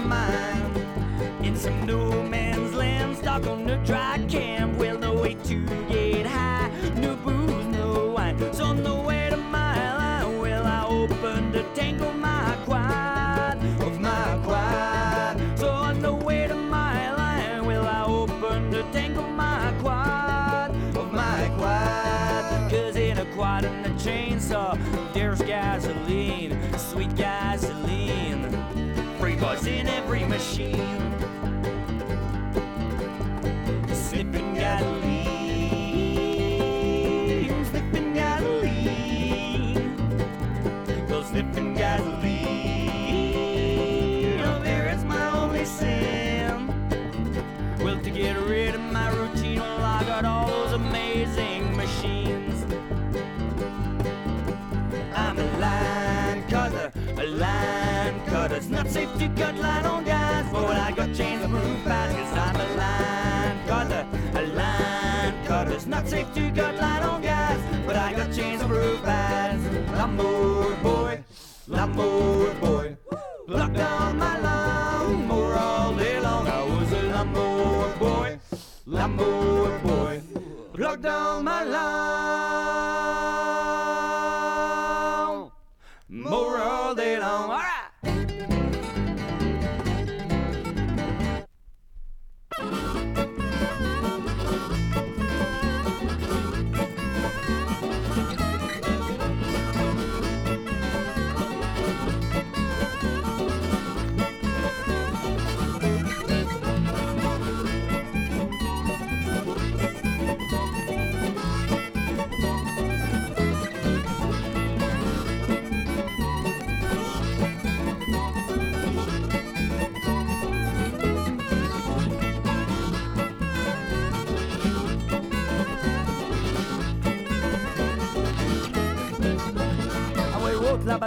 Mine in some no man's land, stuck on the dry cars in every machine. Slipping gasoline, slipping gasoline, go slipping gasoline. Safe to cut line on guys, but I got chains of roof pads, cause I'm a line cutter, a line cutter. It's not safe to cut line on guys, but I got chains of roof pads. Lawnmower boy, boy. Plucked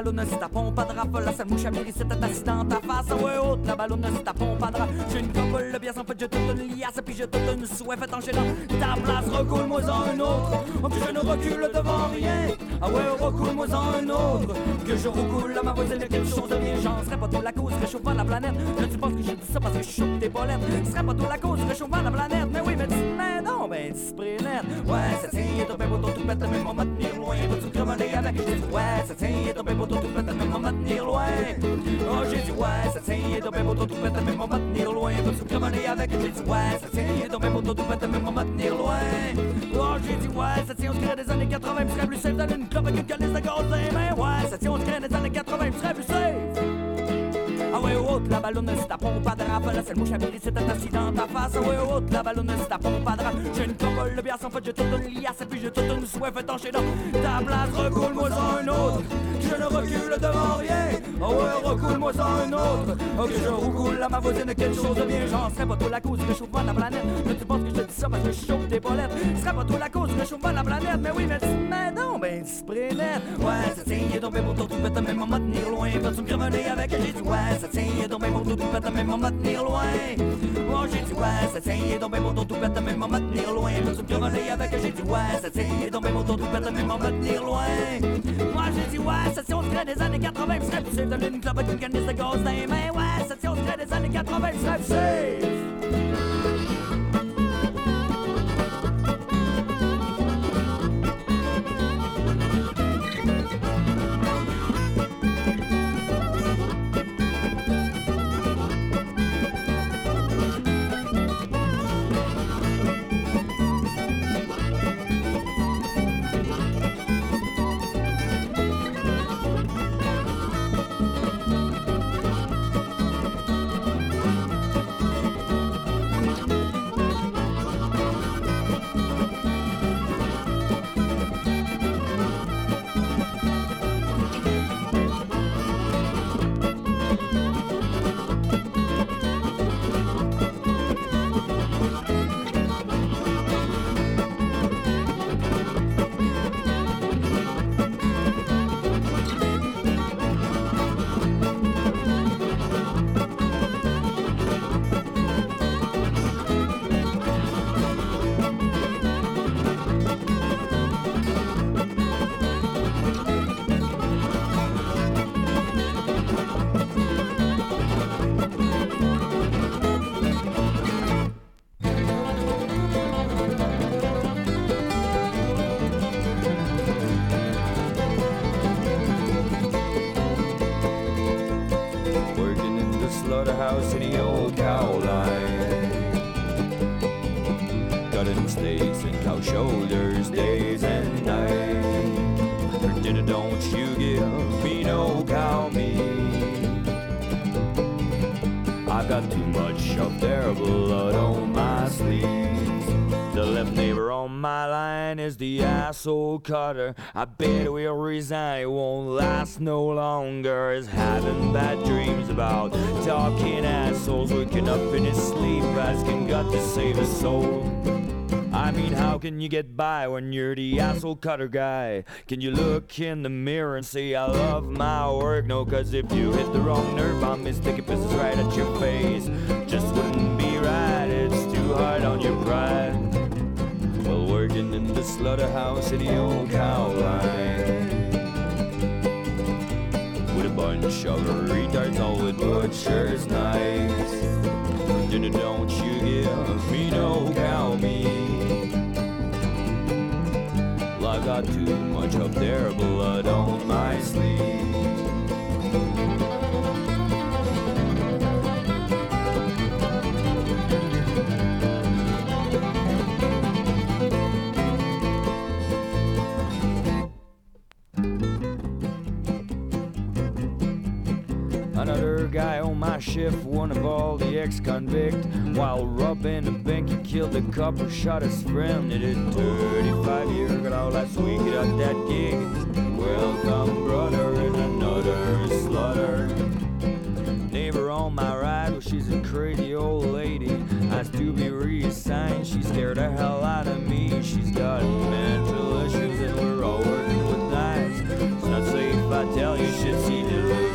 ballonne, c'est ta pompe à drap. La seule mouche à mairie, c'est assise dans ta face. Ouais, haute la ballonne, c'est ta pompe à drap. J'ai une copole, le bien sans fait, je te donne liasse. Puis je te donne souhait, fait en gênant. Ta place, recoule-moi en un autre. Oh, que je ne recule devant rien. Ah ouais, recoule-moi en un autre. Que je recoule à ma voisine, quelque chose de bien. J'en serais pas toi la cause, réchauffant la planète. Là, tu penses que j'ai dit ça parce que je chope tes bolettes. Ce serait pas toi la cause, réchauffant la planète. Mais oui, mais dis, discipline. Ouais, ça tient, est tombé pour tout bête, mais m'en tenir loin. Vas-tu crever avec? J'ai dit, ouais, ça tient, est tombé pour tout bête, mais m'en tenir loin. Oh, j'ai dit, ouais, ça tient, est tombé pour tout bête, mais m'en tenir loin. Vas-tu crever avec? J'ai dit, ouais, ça tient, est tombé pour tout bête, mais m'en tenir loin. Oh, j'ai dit, ouais, ça tient, on dirait des années 80, puis serait plus safe d'aller une clope avec une calice de gaz les mains. Ouais, ça tient, on dirait des années 80, puis serait plus safe. Ah ouais, haute la ballonne, c'est ta pompe. La seule mouche à virer, c'est assis dans ta face. Ah ouais, haute la ballonne, c'est ta pompe à drap. J'ai une copole, le bière sans fait, je te donne liasse. Et puis je te donne enchaîner dans ta place, recoule-moi en un autre. Je ne recule devant rien. Ah ouais, recoule-moi ça un autre. Ok, je roucoule à ma voisine quelque chose de bien. J'en serais pas trop la cause de la planète. Mais tu penses que je te dis ça parce que je chauffe tes polettes. Ce serait pas trop la cause du réchauffement de la planète. Mais oui, mais tu mais ben. Ouais, ça tient, il est tombé pour ton tout pète, maman tenir loin. Crever avec j'ai dit ouais, ça tient, il est tombé ton tout pète, même maman tenir loin. Moi j'ai dit ouais, ça tient, il est tombé ton tout pète, maman tenir loin. Tenir loin. Moi j'ai dit ouais, ça tient, on serait des années 80, serait plus safe une clope une de gaz dans les. Ouais, ça tient, on serait des années 80, serait plus safe. You give me no cow meat. I got too much of their blood on my sleeves. The left neighbor on my line is the asshole cutter. I bet we'll resign, it won't last no longer. Is having bad dreams about talking assholes, waking up in his sleep, asking God to save his soul. I mean, how can you get by when you're the asshole cutter guy? Can you look in the mirror and say, I love my work? No, cause if you hit the wrong nerve, I'm mistaken business right at your face. Just wouldn't be right, it's too hard on your pride. Well, working in the slaughterhouse in the old cow line. With a bunch of retards all with butcher's knives. Dinner, don't you give me no cow meat. Got too much of their blood on my sleeve. Another guy on my shift, one of all the ex-convict. While robbing a bank, he killed a cop who shot his friend. He did 35 years ago last week at that gig. Welcome, brother, in another slaughter. Neighbor on my right, well, she's a crazy old lady. Has to be reassigned. She scared the hell out of me. She's got mental issues, and we're all working with knives. It's not safe, I tell you, the look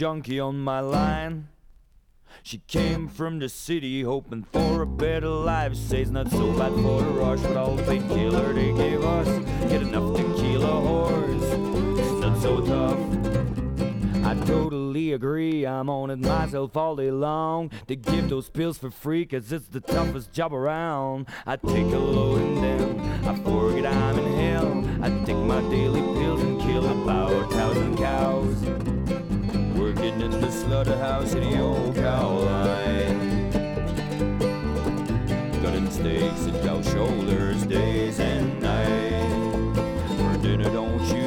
junkie on my line. She came from the city hoping for a better life. Says not so bad for the rush, but all the painkiller they gave us. Get enough to kill a horse. It's not so tough. I totally agree, I'm on it myself all day long. They give those pills for free, cause it's the toughest job around. I take a load and then I forget I'm in hell. I take my daily pills and kill about a thousand cows. Working in the slaughterhouse in the old cow line. Cutting steaks and cow shoulders days and nights. For dinner, don't you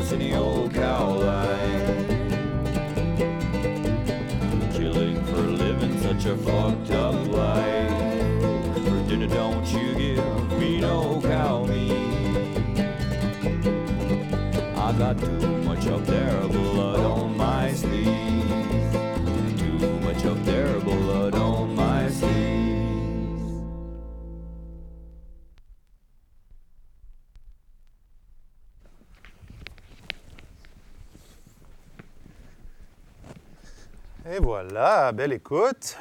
slaughterhouse in the old cow line. Killing for a living, such a fucked up life. For dinner, don't you give me no cow meat. I got too much of their voilà, belle écoute.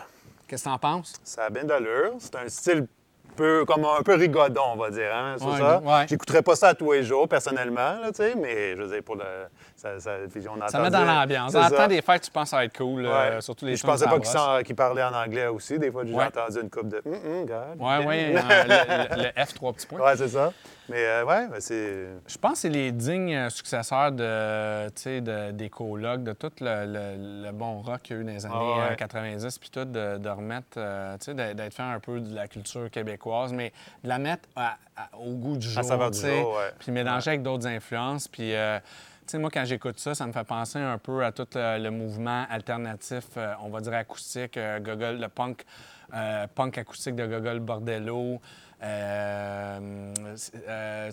Qu'est-ce que t'en penses? Ça a bien d'allure. C'est un style peu, comme un peu rigodon, on va dire. Hein, Ouais. J'écouterais pas ça à tous les jours, personnellement, là, mais je veux dire, pour le. Ça, ça, puis on Ça met dans l'ambiance. En temps des fêtes, tu penses va être cool, euh, surtout les Je pensais pas la qu'il brosse. s'en- qu'il parlait en anglais aussi. Des fois, j'ai Ouais. entendu une coupe de. Mm, mm, God. Ouais, euh, le, F, trois petits points. Ouais, c'est ça. Mais euh, ouais, ben, c'est. Je pense que c'est les dignes successeurs de, de- des colocs, de tout le, le- le bon rock qu'il y a eu dans les années Ah ouais. euh, 90, puis tout, de, de remettre, euh, tu sais, d'être fait un peu de la culture québécoise, mais de la mettre à- à- au goût du jour, saveur du jour, puis mélanger avec d'autres influences, puis... euh, sais, moi, quand j'écoute ça, ça me fait penser un peu à tout le, le mouvement alternatif, euh, on va dire acoustique, euh, Gogol, le punk, euh, punk acoustique de Gogol Bordello. Tu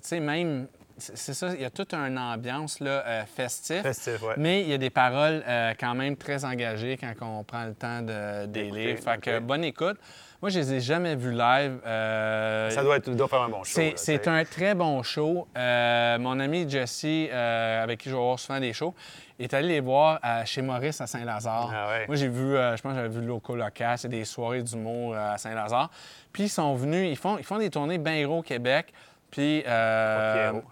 sais, même, c'est ça, il y a toute une ambiance là, euh, festive. Festif, ouais. Mais il y a des paroles euh, quand même très engagées quand on prend le temps de D'écouter, lire. Fait que bonne écoute. Moi, je les ai jamais vus live. Euh, Ça doit, être, doit faire un bon show. c'est, un très bon show. Euh, mon ami Jesse, euh, avec qui je vais voir souvent des shows, est allé les voir chez Maurice à Saint-Lazare. Ah ouais. Moi, j'ai vu, je pense que j'avais vu le Loco Local, c'est des soirées d'humour à Saint-Lazare. Puis ils sont venus, ils font, ils font des tournées bien gros au Québec. Puis,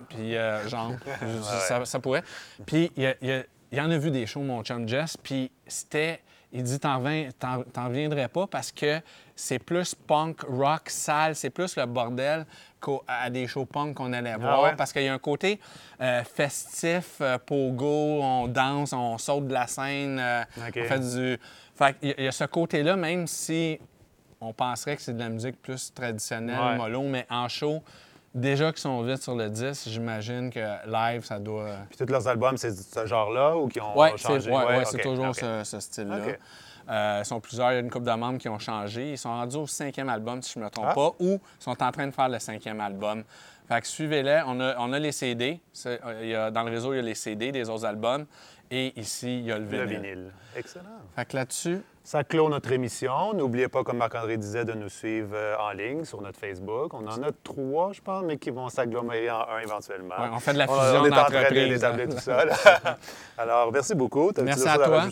puis genre, ça, ça pourrait. Puis il y, y en a vu des shows, mon chum Jess, puis c'était, il dit, t'en, viendrais pas parce que c'est plus punk, rock, sale, c'est plus le bordel qu'à des shows punk qu'on allait voir. Ah ouais? Parce qu'il y a un côté euh, festif, euh, pogo, on danse, on saute de la scène, euh, on fait du... Fait il y a ce côté-là, même si on penserait que c'est de la musique plus traditionnelle, Ouais. mollo, mais en show, déjà qu'ils sont vite sur le 10, j'imagine que live, ça doit... Puis tous leurs albums, c'est ce genre-là ou qui ont Oui, changé? ouais, ouais, c'est toujours ce, ce style-là. Euh, ils sont plusieurs, il y a une couple de membres qui ont changé. Ils sont rendus au cinquième album, si je ne me trompe Ah. pas, ou sont en train de faire le cinquième album. Fait que suivez-les. On a, on a les CD. Euh, il y a- dans le réseau, il y a les CD des autres albums. Et ici, il y a le vinyle. Le vinyle. Excellent. Fait que là-dessus, Ça clôt notre émission. N'oubliez pas, comme Marc-André disait, de nous suivre euh, en ligne sur notre Facebook. On en a trois, je pense, mais qui vont s'agglomérer en un éventuellement. Ouais, on fait de la On- fusion On est en train d'établir hein. tout ça. Alors, merci beaucoup. T'as-tu Merci à toi.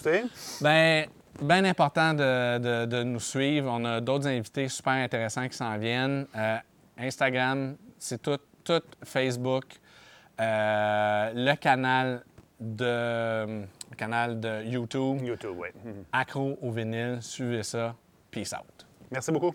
Bien, bien important de, de- de nous suivre. On a d'autres invités super intéressants qui s'en viennent. Euh, Instagram, c'est tout, tout Facebook. Euh, le canal de le canal de YouTube, YouTube, oui. Accro au vinyle, suivez ça. Peace out. Merci beaucoup.